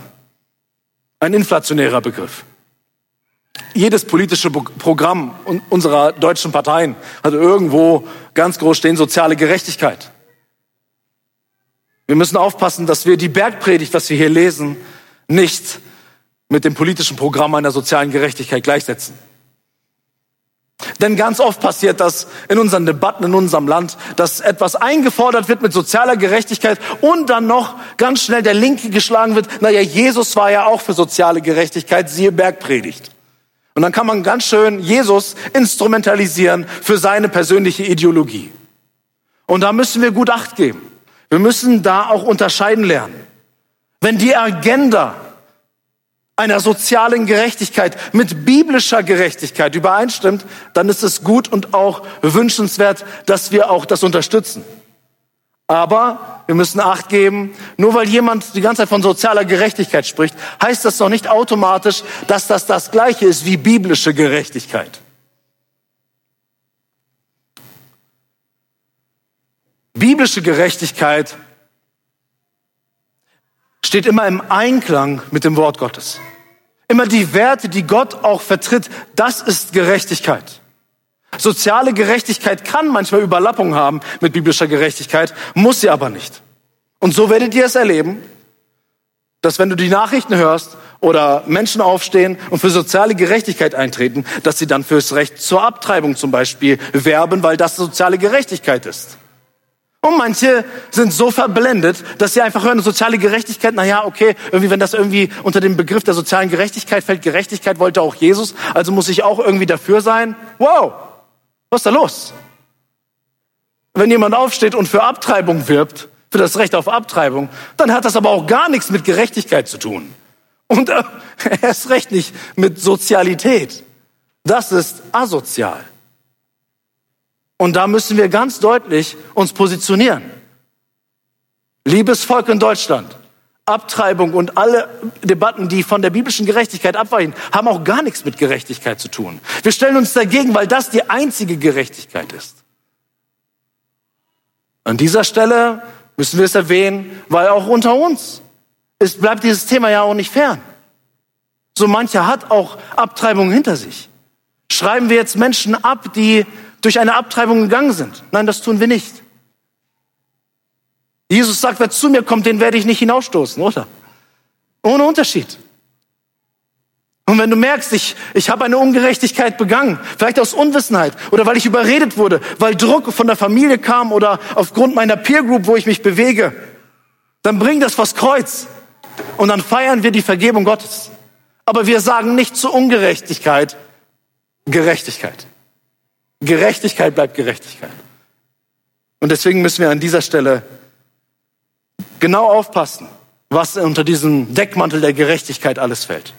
ein inflationärer Begriff. Jedes politische Programm unserer deutschen Parteien hat irgendwo ganz groß stehen soziale Gerechtigkeit. Wir müssen aufpassen, dass wir die Bergpredigt, was wir hier lesen, nicht mit dem politischen Programm einer sozialen Gerechtigkeit gleichsetzen. Denn ganz oft passiert das in unseren Debatten in unserem Land, dass etwas eingefordert wird mit sozialer Gerechtigkeit und dann noch ganz schnell der Linke geschlagen wird. Naja, Jesus war ja auch für soziale Gerechtigkeit, siehe Bergpredigt. Und dann kann man ganz schön Jesus instrumentalisieren für seine persönliche Ideologie. Und da müssen wir gut Acht geben. Wir müssen da auch unterscheiden lernen. Wenn die Agenda einer sozialen Gerechtigkeit, mit biblischer Gerechtigkeit übereinstimmt, dann ist es gut und auch wünschenswert, dass wir auch das unterstützen. Aber wir müssen Acht geben, nur weil jemand die ganze Zeit von sozialer Gerechtigkeit spricht, heißt das doch nicht automatisch, dass das das gleiche ist wie biblische Gerechtigkeit. Biblische Gerechtigkeit steht immer im Einklang mit dem Wort Gottes. Immer die Werte, die Gott auch vertritt, das ist Gerechtigkeit. Soziale Gerechtigkeit kann manchmal Überlappung haben mit biblischer Gerechtigkeit, muss sie aber nicht. Und so werdet ihr es erleben, dass wenn du die Nachrichten hörst oder Menschen aufstehen und für soziale Gerechtigkeit eintreten, dass sie dann fürs Recht zur Abtreibung zum Beispiel werben, weil das soziale Gerechtigkeit ist. Und manche sind so verblendet, dass sie einfach hören, soziale Gerechtigkeit, na ja, okay, irgendwie, wenn das irgendwie unter den Begriff der sozialen Gerechtigkeit fällt, Gerechtigkeit wollte auch Jesus, also muss ich auch irgendwie dafür sein. Wow, was ist da los? Wenn jemand aufsteht und für Abtreibung wirbt, für das Recht auf Abtreibung, dann hat das aber auch gar nichts mit Gerechtigkeit zu tun. Und äh, erst recht nicht mit Sozialität. Das ist asozial. Und da müssen wir ganz deutlich uns positionieren. Liebes Volk in Deutschland, Abtreibung und alle Debatten, die von der biblischen Gerechtigkeit abweichen, haben auch gar nichts mit Gerechtigkeit zu tun. Wir stellen uns dagegen, weil das die einzige Gerechtigkeit ist. An dieser Stelle müssen wir es erwähnen, weil auch unter uns es bleibt dieses Thema ja auch nicht fern. So mancher hat auch Abtreibung hinter sich. Schreiben wir jetzt Menschen ab, die durch eine Abtreibung gegangen sind. Nein, das tun wir nicht. Jesus sagt, wer zu mir kommt, den werde ich nicht hinausstoßen, oder? Ohne Unterschied. Und wenn du merkst, ich, ich habe eine Ungerechtigkeit begangen, vielleicht aus Unwissenheit oder weil ich überredet wurde, weil Druck von der Familie kam oder aufgrund meiner Peer Group, wo ich mich bewege, dann bring das vors Kreuz und dann feiern wir die Vergebung Gottes. Aber wir sagen nicht zur Ungerechtigkeit Gerechtigkeit. Gerechtigkeit bleibt Gerechtigkeit. Und deswegen müssen wir an dieser Stelle genau aufpassen, was unter diesem Deckmantel der Gerechtigkeit alles fällt.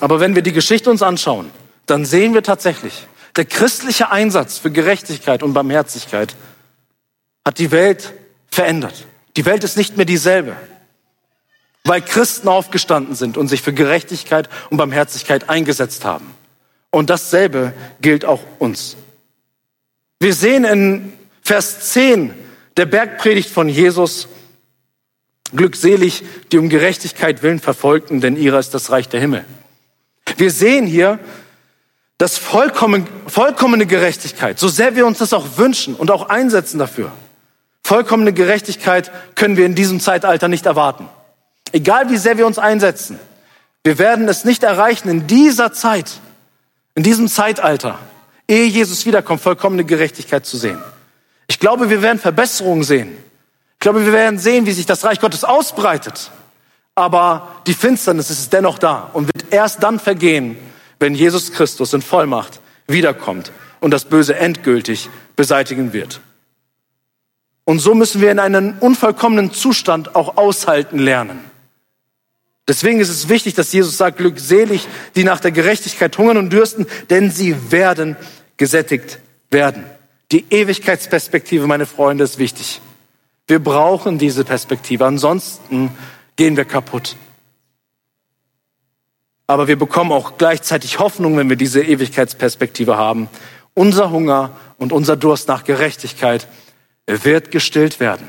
Aber wenn wir die Geschichte uns anschauen, dann sehen wir tatsächlich, der christliche Einsatz für Gerechtigkeit und Barmherzigkeit hat die Welt verändert. Die Welt ist nicht mehr dieselbe, weil Christen aufgestanden sind und sich für Gerechtigkeit und Barmherzigkeit eingesetzt haben. Und dasselbe gilt auch uns. Wir sehen in Vers 10 der Bergpredigt von Jesus, glückselig die um Gerechtigkeit willen verfolgten, denn ihrer ist das Reich der Himmel. Wir sehen hier, dass vollkommen, vollkommene Gerechtigkeit, so sehr wir uns das auch wünschen und auch einsetzen dafür, vollkommene Gerechtigkeit können wir in diesem Zeitalter nicht erwarten. Egal wie sehr wir uns einsetzen, wir werden es nicht erreichen in dieser Zeit, in diesem Zeitalter, ehe Jesus wiederkommt, vollkommene Gerechtigkeit zu sehen. Ich glaube, wir werden Verbesserungen sehen. Ich glaube, wir werden sehen, wie sich das Reich Gottes ausbreitet. Aber die Finsternis ist dennoch da und wird erst dann vergehen, wenn Jesus Christus in Vollmacht wiederkommt und das Böse endgültig beseitigen wird. Und so müssen wir in einen unvollkommenen Zustand auch aushalten lernen. Deswegen ist es wichtig, dass Jesus sagt, glückselig, die nach der Gerechtigkeit hungern und dürsten, denn sie werden gesättigt werden. Die Ewigkeitsperspektive, meine Freunde, ist wichtig. Wir brauchen diese Perspektive, ansonsten gehen wir kaputt. Aber wir bekommen auch gleichzeitig Hoffnung, wenn wir diese Ewigkeitsperspektive haben. Unser Hunger und unser Durst nach Gerechtigkeit wird gestillt werden.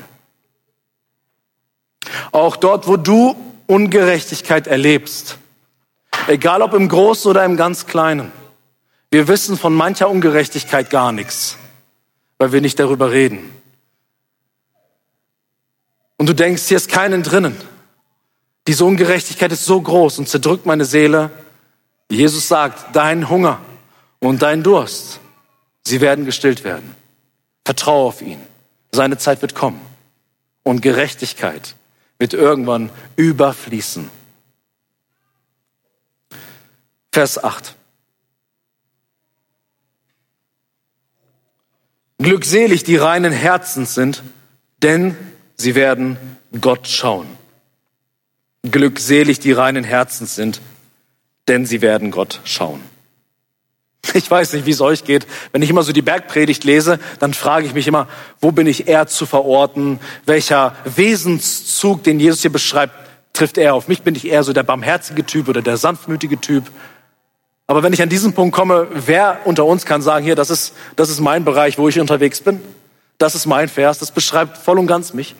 Auch dort, wo du Ungerechtigkeit erlebst, egal ob im Großen oder im ganz Kleinen. Wir wissen von mancher Ungerechtigkeit gar nichts, weil wir nicht darüber reden. Und du denkst, hier ist keinen drinnen. Diese Ungerechtigkeit ist so groß und zerdrückt meine Seele. Jesus sagt, dein Hunger und dein Durst, sie werden gestillt werden. Vertraue auf ihn. Seine Zeit wird kommen. Und Gerechtigkeit wird irgendwann überfließen. Vers 8. Glückselig die reinen Herzens sind, denn sie werden Gott schauen. Glückselig die reinen Herzens sind, denn sie werden Gott schauen. Ich weiß nicht, wie es euch geht. Wenn ich immer so die Bergpredigt lese, dann frage ich mich immer, wo bin ich eher zu verorten? Welcher Wesenszug, den Jesus hier beschreibt, trifft er auf mich? Bin ich eher so der barmherzige Typ oder der sanftmütige Typ? Aber wenn ich an diesen Punkt komme, wer unter uns kann sagen, hier, das ist, das ist mein Bereich, wo ich unterwegs bin? Das ist mein Vers, das beschreibt voll und ganz mich.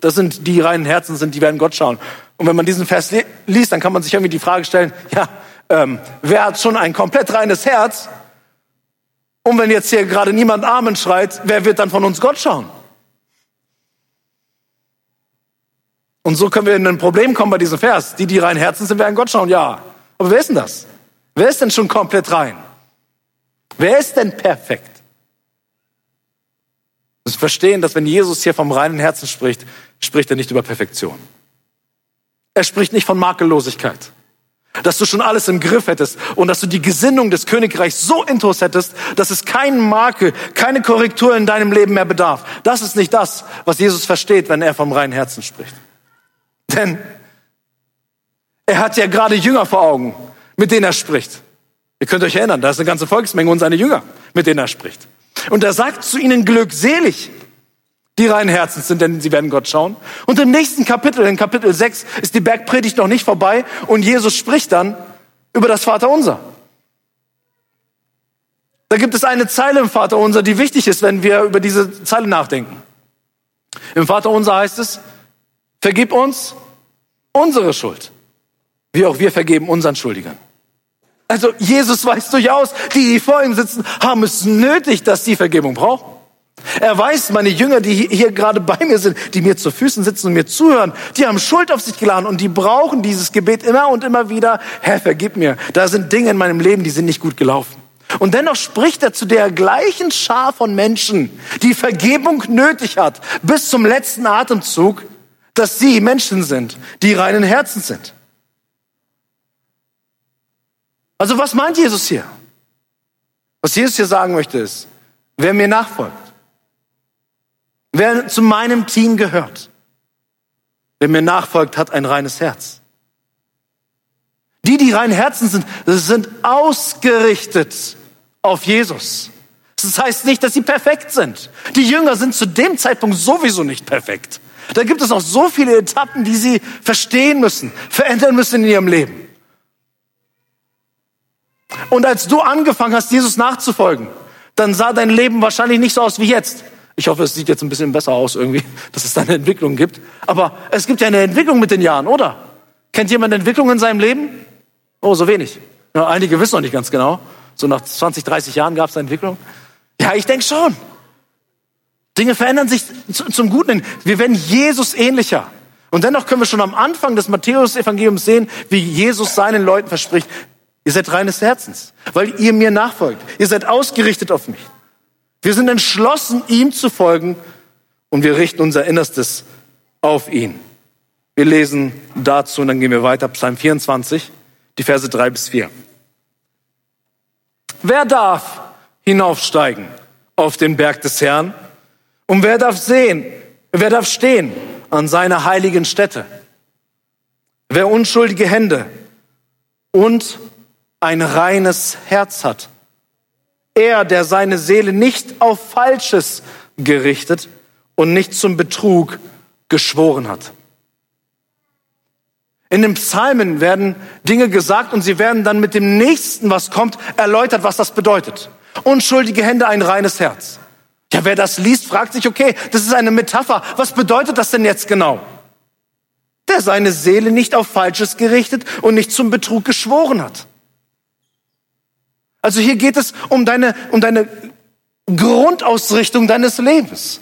Das sind die reinen Herzen sind, die werden Gott schauen. Und wenn man diesen Vers liest, dann kann man sich irgendwie die Frage stellen, ja, ähm, wer hat schon ein komplett reines Herz? Und wenn jetzt hier gerade niemand Amen schreit, wer wird dann von uns Gott schauen? Und so können wir in ein Problem kommen bei diesem Vers. Die, die rein Herzen sind, werden Gott schauen, ja. Aber wer ist denn das? Wer ist denn schon komplett rein? Wer ist denn perfekt? Sie verstehen, dass wenn Jesus hier vom reinen Herzen spricht, spricht er nicht über Perfektion. Er spricht nicht von Makellosigkeit. Dass du schon alles im Griff hättest und dass du die Gesinnung des Königreichs so intus hättest, dass es keinen Makel, keine Korrektur in deinem Leben mehr bedarf. Das ist nicht das, was Jesus versteht, wenn er vom reinen Herzen spricht. Denn er hat ja gerade Jünger vor Augen, mit denen er spricht. Ihr könnt euch erinnern, da ist eine ganze Volksmenge und seine Jünger, mit denen er spricht. Und er sagt zu ihnen glückselig, die reinen Herzens sind, denn sie werden Gott schauen. Und im nächsten Kapitel, in Kapitel 6, ist die Bergpredigt noch nicht vorbei und Jesus spricht dann über das Vaterunser. Da gibt es eine Zeile im Vaterunser, die wichtig ist, wenn wir über diese Zeile nachdenken. Im Vaterunser heißt es, vergib uns unsere Schuld, wie auch wir vergeben unseren Schuldigern. Also Jesus weiß durchaus, die, die vor ihm sitzen, haben es nötig, dass sie Vergebung brauchen. Er weiß, meine Jünger, die hier gerade bei mir sind, die mir zu Füßen sitzen und mir zuhören, die haben Schuld auf sich geladen und die brauchen dieses Gebet immer und immer wieder. Herr, vergib mir. Da sind Dinge in meinem Leben, die sind nicht gut gelaufen. Und dennoch spricht er zu der gleichen Schar von Menschen, die Vergebung nötig hat, bis zum letzten Atemzug, dass sie Menschen sind, die reinen Herzen sind. Also was meint Jesus hier? Was Jesus hier sagen möchte ist, wer mir nachfolgt, wer zu meinem Team gehört, wer mir nachfolgt, hat ein reines Herz. Die, die rein Herzen sind, sind ausgerichtet auf Jesus. Das heißt nicht, dass sie perfekt sind. Die Jünger sind zu dem Zeitpunkt sowieso nicht perfekt. Da gibt es noch so viele Etappen, die sie verstehen müssen, verändern müssen in ihrem Leben. Und als du angefangen hast, Jesus nachzufolgen, dann sah dein Leben wahrscheinlich nicht so aus wie jetzt. Ich hoffe, es sieht jetzt ein bisschen besser aus irgendwie, dass es da eine Entwicklung gibt. Aber es gibt ja eine Entwicklung mit den Jahren, oder? Kennt jemand Entwicklung in seinem Leben? Oh, so wenig. Ja, einige wissen noch nicht ganz genau. So nach 20, 30 Jahren gab es eine Entwicklung. Ja, ich denke schon. Dinge verändern sich zum Guten. Wir werden Jesus ähnlicher. Und dennoch können wir schon am Anfang des Matthäus-Evangeliums sehen, wie Jesus seinen Leuten verspricht, ihr seid reines Herzens, weil ihr mir nachfolgt. Ihr seid ausgerichtet auf mich. Wir sind entschlossen, ihm zu folgen und wir richten unser Innerstes auf ihn. Wir lesen dazu und dann gehen wir weiter, Psalm 24, die Verse 3 bis 4. Wer darf hinaufsteigen auf den Berg des Herrn? Und wer darf sehen, wer darf stehen an seiner heiligen Stätte? Wer unschuldige Hände und ein reines Herz hat. Er, der seine Seele nicht auf Falsches gerichtet und nicht zum Betrug geschworen hat. In den Psalmen werden Dinge gesagt und sie werden dann mit dem nächsten, was kommt, erläutert, was das bedeutet. Unschuldige Hände, ein reines Herz. Ja, wer das liest, fragt sich, okay, das ist eine Metapher. Was bedeutet das denn jetzt genau? Der seine Seele nicht auf Falsches gerichtet und nicht zum Betrug geschworen hat. Also hier geht es um deine, um deine Grundausrichtung deines Lebens.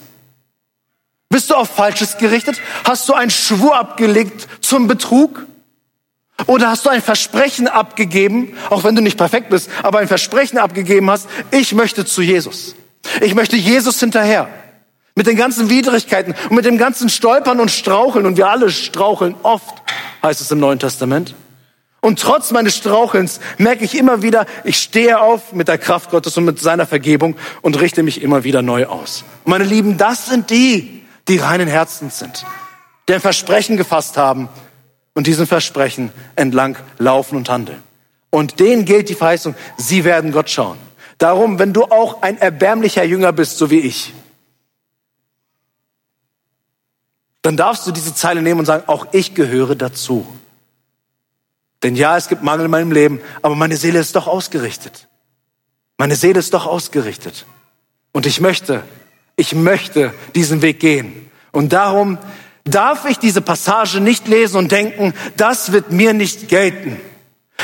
Bist du auf Falsches gerichtet? Hast du einen Schwur abgelegt zum Betrug? Oder hast du ein Versprechen abgegeben, auch wenn du nicht perfekt bist, aber ein Versprechen abgegeben hast, ich möchte zu Jesus. Ich möchte Jesus hinterher. Mit den ganzen Widrigkeiten und mit dem ganzen Stolpern und Straucheln, und wir alle straucheln oft, heißt es im Neuen Testament. Und trotz meines Strauchelns merke ich immer wieder, ich stehe auf mit der Kraft Gottes und mit seiner Vergebung und richte mich immer wieder neu aus. Und meine Lieben, das sind die, die reinen Herzens sind, die ein Versprechen gefasst haben und diesen Versprechen entlang laufen und handeln. Und denen gilt die Verheißung, sie werden Gott schauen. Darum, wenn du auch ein erbärmlicher Jünger bist, so wie ich, dann darfst du diese Zeile nehmen und sagen, auch ich gehöre dazu. Denn ja, es gibt Mangel in meinem Leben, aber meine Seele ist doch ausgerichtet. Meine Seele ist doch ausgerichtet. Und ich möchte, ich möchte diesen Weg gehen. Und darum darf ich diese Passage nicht lesen und denken, das wird mir nicht gelten.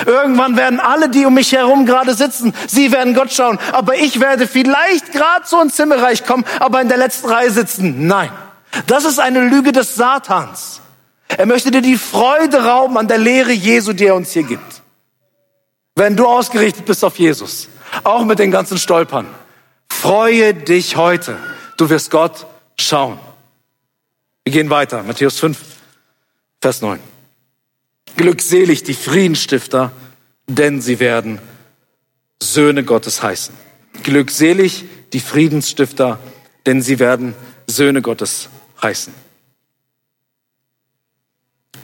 Irgendwann werden alle, die um mich herum gerade sitzen, sie werden Gott schauen. Aber ich werde vielleicht gerade so ins Himmelreich kommen, aber in der letzten Reihe sitzen. Nein, das ist eine Lüge des Satans. Er möchte dir die Freude rauben an der Lehre Jesu, die er uns hier gibt. Wenn du ausgerichtet bist auf Jesus, auch mit den ganzen Stolpern, freue dich heute. Du wirst Gott schauen. Wir gehen weiter. Matthäus 5, Vers 9. Glückselig die Friedensstifter, denn sie werden Söhne Gottes heißen. Glückselig die Friedensstifter, denn sie werden Söhne Gottes heißen.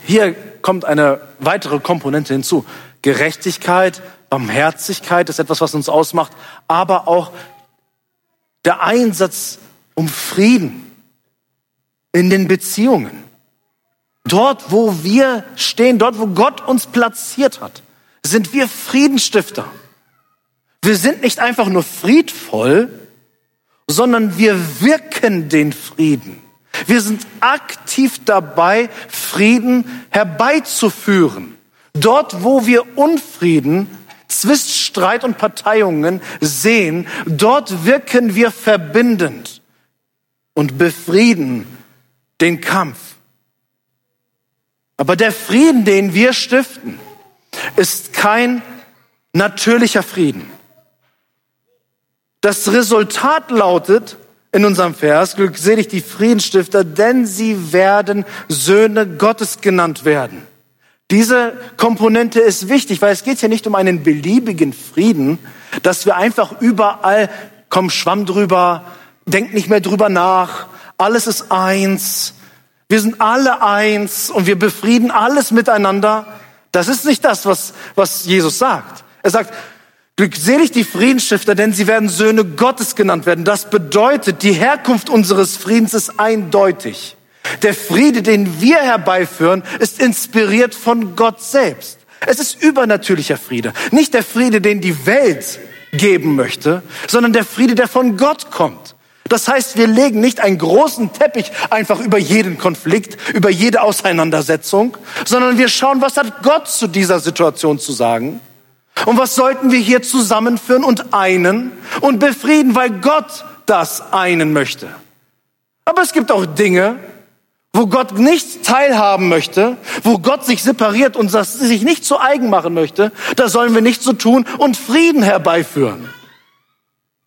Hier kommt eine weitere Komponente hinzu. Gerechtigkeit, Barmherzigkeit ist etwas, was uns ausmacht, aber auch der Einsatz um Frieden in den Beziehungen. Dort, wo wir stehen, dort, wo Gott uns platziert hat, sind wir Friedenstifter. Wir sind nicht einfach nur friedvoll, sondern wir wirken den Frieden. Wir sind aktiv dabei, Frieden herbeizuführen. Dort, wo wir Unfrieden, Zwiststreit und Parteiungen sehen, dort wirken wir verbindend und befrieden den Kampf. Aber der Frieden, den wir stiften, ist kein natürlicher Frieden. Das Resultat lautet in unserem Vers, glückselig die Friedensstifter, denn sie werden Söhne Gottes genannt werden. Diese Komponente ist wichtig, weil es geht hier nicht um einen beliebigen Frieden, dass wir einfach überall, komm, schwamm drüber, denk nicht mehr drüber nach, alles ist eins, wir sind alle eins und wir befrieden alles miteinander. Das ist nicht das, was, was Jesus sagt. Er sagt, glückselig die Friedensstifter, denn sie werden Söhne Gottes genannt werden. Das bedeutet, die Herkunft unseres Friedens ist eindeutig. Der Friede, den wir herbeiführen, ist inspiriert von Gott selbst. Es ist übernatürlicher Friede. Nicht der Friede, den die Welt geben möchte, sondern der Friede, der von Gott kommt. Das heißt, wir legen nicht einen großen Teppich einfach über jeden Konflikt, über jede Auseinandersetzung, sondern wir schauen, was hat Gott zu dieser Situation zu sagen? Und was sollten wir hier zusammenführen und einen und befrieden, weil Gott das einen möchte. Aber es gibt auch Dinge, wo Gott nicht teilhaben möchte, wo Gott sich separiert und sich nicht zu eigen machen möchte, da sollen wir nicht so tun und Frieden herbeiführen.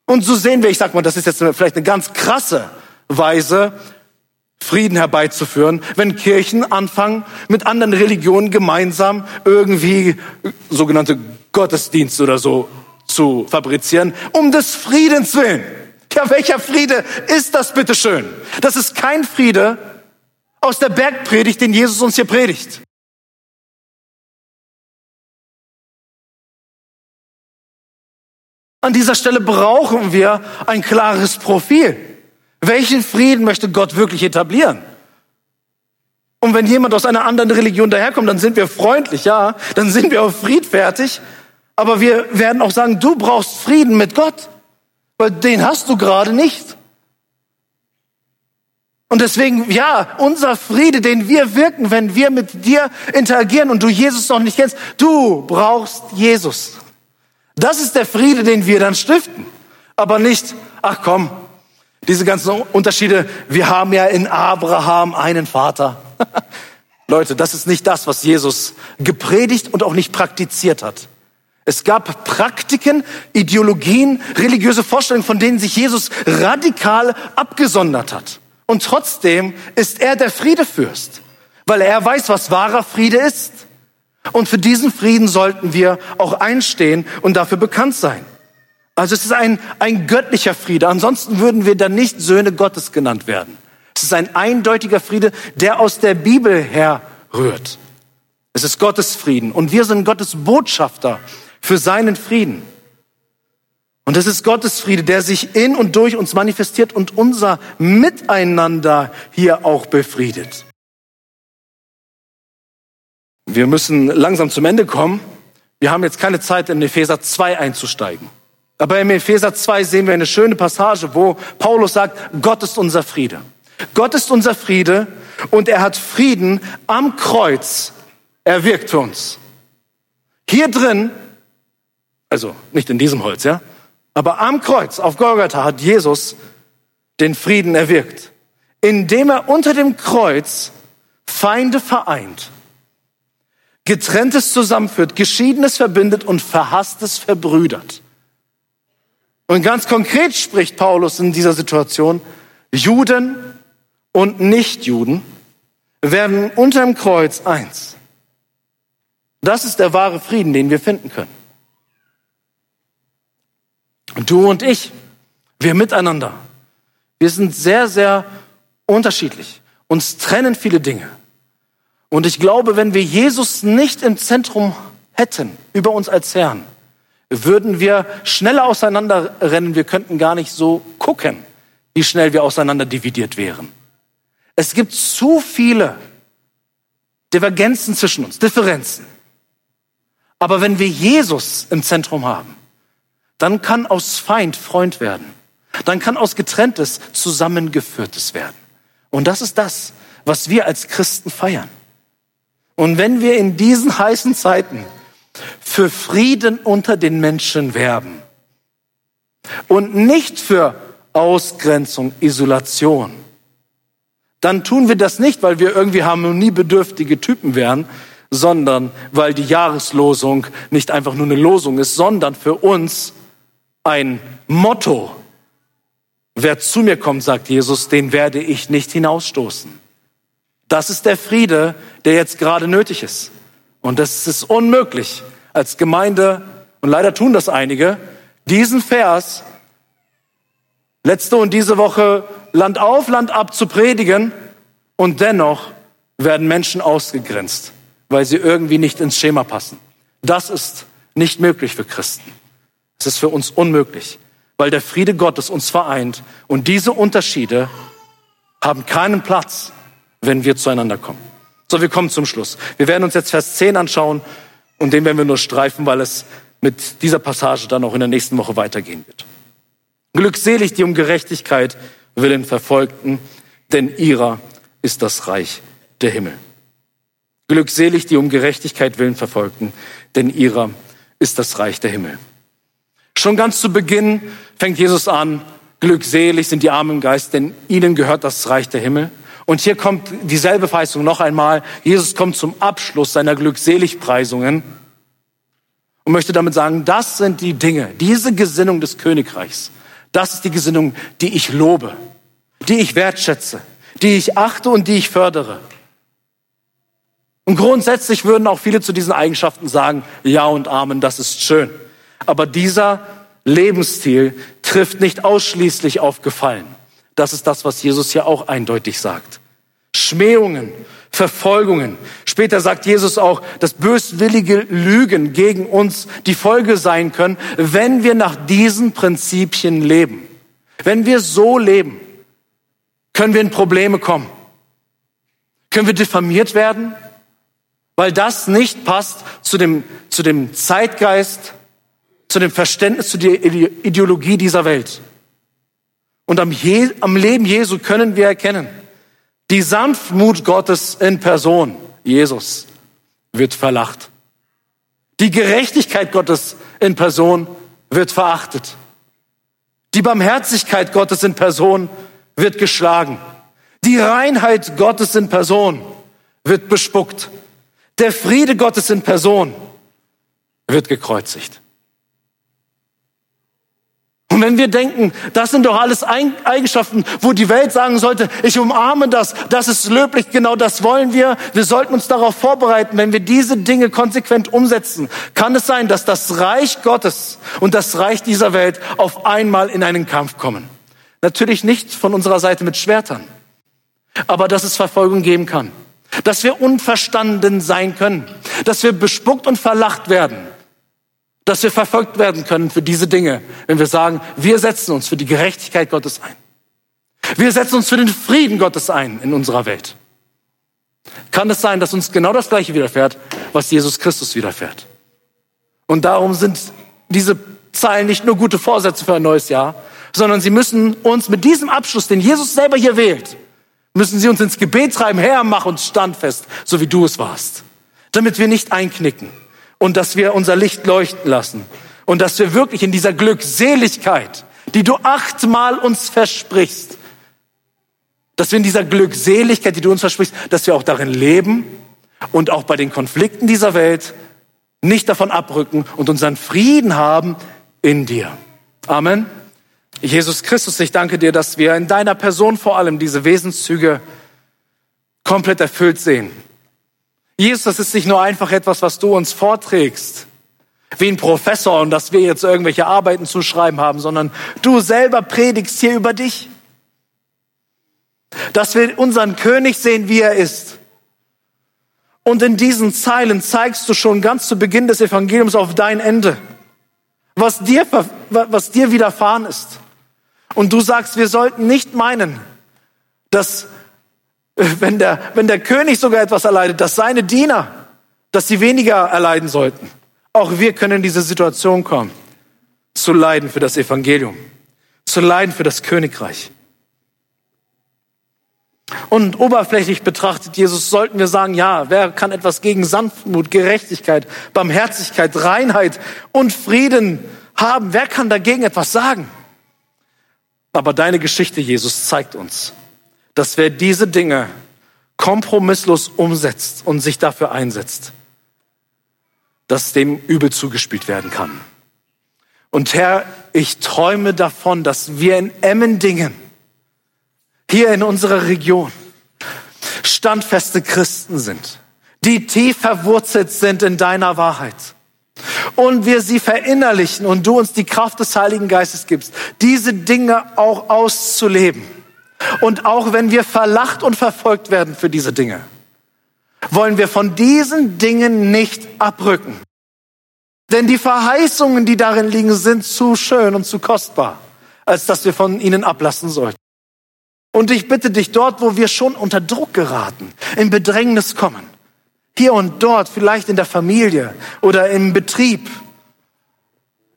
Und so sehen wir, ich sag mal, das ist jetzt vielleicht eine ganz krasse Weise, Frieden herbeizuführen, wenn Kirchen anfangen, mit anderen Religionen gemeinsam irgendwie sogenannte Gottesdienste oder so zu fabrizieren, um des Friedens willen. Ja, welcher Friede ist das bitteschön? Das ist kein Friede aus der Bergpredigt, den Jesus uns hier predigt. An dieser Stelle brauchen wir ein klares Profil. Welchen Frieden möchte Gott wirklich etablieren? Und wenn jemand aus einer anderen Religion daherkommt, dann sind wir freundlich, ja, dann sind wir auch friedfertig, aber wir werden auch sagen, du brauchst Frieden mit Gott, weil den hast du gerade nicht. Und deswegen, ja, unser Friede, den wir wirken, wenn wir mit dir interagieren und du Jesus noch nicht kennst, du brauchst Jesus. Das ist der Friede, den wir dann stiften. Aber nicht, ach komm, diese ganzen Unterschiede, wir haben ja in Abraham einen Vater. Leute, das ist nicht das, was Jesus gepredigt und auch nicht praktiziert hat. Es gab Praktiken, Ideologien, religiöse Vorstellungen, von denen sich Jesus radikal abgesondert hat. Und trotzdem ist er der Friedefürst, weil er weiß, was wahrer Friede ist. Und für diesen Frieden sollten wir auch einstehen und dafür bekannt sein. Also es ist ein, ein göttlicher Friede. Ansonsten würden wir dann nicht Söhne Gottes genannt werden. Es ist ein eindeutiger Friede, der aus der Bibel herrührt. Es ist Gottes Frieden und wir sind Gottes Botschafter für seinen Frieden. Und es ist Gottes Friede, der sich in und durch uns manifestiert und unser Miteinander hier auch befriedet. Wir müssen langsam zum Ende kommen. Wir haben jetzt keine Zeit, in Epheser 2 einzusteigen. Aber im Epheser 2 sehen wir eine schöne Passage, wo Paulus sagt, Gott ist unser Friede. Gott ist unser Friede und er hat Frieden am Kreuz erwirkt für uns. Hier drin, also nicht in diesem Holz, ja, aber am Kreuz auf Golgatha hat Jesus den Frieden erwirkt, indem er unter dem Kreuz Feinde vereint, getrenntes zusammenführt, geschiedenes verbindet und verhasstes verbrüdert. Und ganz konkret spricht Paulus in dieser Situation, Juden und Nichtjuden werden unter dem Kreuz eins. Das ist der wahre Frieden, den wir finden können. Du und ich, wir miteinander, wir sind sehr, sehr unterschiedlich. Uns trennen viele Dinge. Und ich glaube, wenn wir Jesus nicht im Zentrum hätten, über uns als Herrn, würden wir schneller auseinanderrennen. Wir könnten gar nicht so gucken, wie schnell wir auseinander dividiert wären. Es gibt zu viele Divergenzen zwischen uns, Differenzen. Aber wenn wir Jesus im Zentrum haben, dann kann aus Feind Freund werden. Dann kann aus getrenntes zusammengeführtes werden. Und das ist das, was wir als Christen feiern. Und wenn wir in diesen heißen Zeiten für Frieden unter den Menschen werben und nicht für Ausgrenzung, Isolation, dann tun wir das nicht, weil wir irgendwie harmoniebedürftige Typen wären, sondern weil die Jahreslosung nicht einfach nur eine Losung ist, sondern für uns ein Motto. Wer zu mir kommt, sagt Jesus, den werde ich nicht hinausstoßen. Das ist der Friede, der jetzt gerade nötig ist. Und das ist unmöglich, als Gemeinde, und leider tun das einige, diesen Vers letzte und diese Woche Land auf, Land ab zu predigen und dennoch werden Menschen ausgegrenzt, weil sie irgendwie nicht ins Schema passen. Das ist nicht möglich für Christen. Es ist für uns unmöglich, weil der Friede Gottes uns vereint und diese Unterschiede haben keinen Platz, wenn wir zueinander kommen. So, wir kommen zum Schluss. Wir werden uns jetzt Vers 10 anschauen und den werden wir nur streifen, weil es mit dieser Passage dann auch in der nächsten Woche weitergehen wird. Glückselig die um Gerechtigkeit willen Verfolgten, denn ihrer ist das Reich der Himmel. Glückselig die um Gerechtigkeit willen Verfolgten, denn ihrer ist das Reich der Himmel. Schon ganz zu Beginn fängt Jesus an, glückselig sind die Armen Geist, denn ihnen gehört das Reich der Himmel. Und hier kommt dieselbe Verheißung noch einmal. Jesus kommt zum Abschluss seiner Glückseligpreisungen und möchte damit sagen, das sind die Dinge, diese Gesinnung des Königreichs. Das ist die Gesinnung, die ich lobe, die ich wertschätze, die ich achte und die ich fördere. Und grundsätzlich würden auch viele zu diesen Eigenschaften sagen, ja und Amen, das ist schön. Aber dieser Lebensstil trifft nicht ausschließlich auf Gefallen. Das ist das, was Jesus hier auch eindeutig sagt. Schmähungen, Verfolgungen. Später sagt Jesus auch, dass böswillige Lügen gegen uns die Folge sein können, wenn wir nach diesen Prinzipien leben. Wenn wir so leben, können wir in Probleme kommen. Können wir diffamiert werden, weil das nicht passt zu dem, zu dem Zeitgeist, zu dem Verständnis, zu der Ideologie dieser Welt. Und am, Je am Leben Jesu können wir erkennen, die Sanftmut Gottes in Person, Jesus, wird verlacht. Die Gerechtigkeit Gottes in Person wird verachtet. Die Barmherzigkeit Gottes in Person wird geschlagen. Die Reinheit Gottes in Person wird bespuckt. Der Friede Gottes in Person wird gekreuzigt. Und wenn wir denken, das sind doch alles Eigenschaften, wo die Welt sagen sollte, ich umarme das, das ist löblich, genau das wollen wir. Wir sollten uns darauf vorbereiten, wenn wir diese Dinge konsequent umsetzen, kann es sein, dass das Reich Gottes und das Reich dieser Welt auf einmal in einen Kampf kommen. Natürlich nicht von unserer Seite mit Schwertern, aber dass es Verfolgung geben kann, dass wir unverstanden sein können, dass wir bespuckt und verlacht werden dass wir verfolgt werden können für diese Dinge, wenn wir sagen, wir setzen uns für die Gerechtigkeit Gottes ein. Wir setzen uns für den Frieden Gottes ein in unserer Welt. Kann es sein, dass uns genau das Gleiche widerfährt, was Jesus Christus widerfährt? Und darum sind diese Zeilen nicht nur gute Vorsätze für ein neues Jahr, sondern sie müssen uns mit diesem Abschluss, den Jesus selber hier wählt, müssen sie uns ins Gebet treiben, Herr, mach uns standfest, so wie du es warst, damit wir nicht einknicken und dass wir unser Licht leuchten lassen und dass wir wirklich in dieser Glückseligkeit, die du achtmal uns versprichst, dass wir in dieser Glückseligkeit, die du uns versprichst, dass wir auch darin leben und auch bei den Konflikten dieser Welt nicht davon abrücken und unseren Frieden haben in dir. Amen. Jesus Christus, ich danke dir, dass wir in deiner Person vor allem diese Wesenszüge komplett erfüllt sehen. Jesus, das ist nicht nur einfach etwas, was du uns vorträgst, wie ein Professor und dass wir jetzt irgendwelche Arbeiten zu schreiben haben, sondern du selber predigst hier über dich. Dass wir unseren König sehen, wie er ist. Und in diesen Zeilen zeigst du schon ganz zu Beginn des Evangeliums auf dein Ende, was dir, was dir widerfahren ist. Und du sagst, wir sollten nicht meinen, dass wenn der, wenn der König sogar etwas erleidet, dass seine Diener, dass sie weniger erleiden sollten. Auch wir können in diese Situation kommen, zu leiden für das Evangelium, zu leiden für das Königreich. Und oberflächlich betrachtet, Jesus, sollten wir sagen, ja, wer kann etwas gegen Sanftmut, Gerechtigkeit, Barmherzigkeit, Reinheit und Frieden haben? Wer kann dagegen etwas sagen? Aber deine Geschichte, Jesus, zeigt uns, dass wer diese Dinge kompromisslos umsetzt und sich dafür einsetzt, dass dem übel zugespielt werden kann. Und Herr, ich träume davon, dass wir in Emmendingen, hier in unserer Region, standfeste Christen sind, die tief verwurzelt sind in deiner Wahrheit. Und wir sie verinnerlichen und du uns die Kraft des Heiligen Geistes gibst, diese Dinge auch auszuleben und auch wenn wir verlacht und verfolgt werden für diese Dinge, wollen wir von diesen Dingen nicht abrücken. Denn die Verheißungen, die darin liegen, sind zu schön und zu kostbar, als dass wir von ihnen ablassen sollten. Und ich bitte dich, dort, wo wir schon unter Druck geraten, in Bedrängnis kommen, hier und dort, vielleicht in der Familie oder im Betrieb,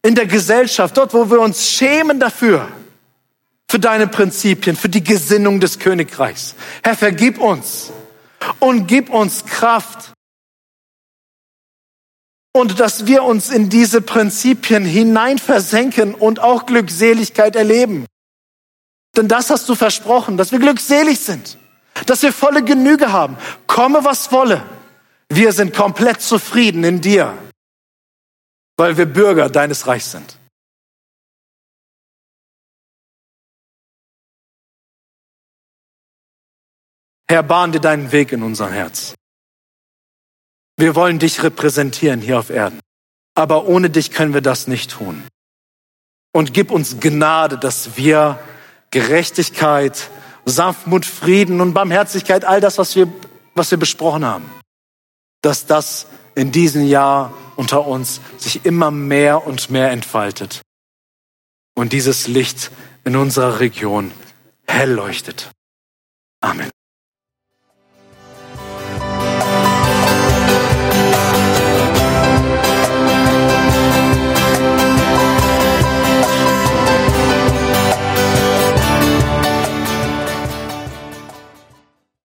in der Gesellschaft, dort, wo wir uns schämen dafür, für deine Prinzipien, für die Gesinnung des Königreichs. Herr, vergib uns und gib uns Kraft. Und dass wir uns in diese Prinzipien hinein versenken und auch Glückseligkeit erleben. Denn das hast du versprochen, dass wir glückselig sind, dass wir volle Genüge haben. Komme, was wolle. Wir sind komplett zufrieden in dir, weil wir Bürger deines Reichs sind. Herr, bahn dir deinen Weg in unser Herz. Wir wollen dich repräsentieren hier auf Erden. Aber ohne dich können wir das nicht tun. Und gib uns Gnade, dass wir Gerechtigkeit, Sanftmut, Frieden und Barmherzigkeit, all das, was wir, was wir besprochen haben, dass das in diesem Jahr unter uns sich immer mehr und mehr entfaltet und dieses Licht in unserer Region hell leuchtet. Amen.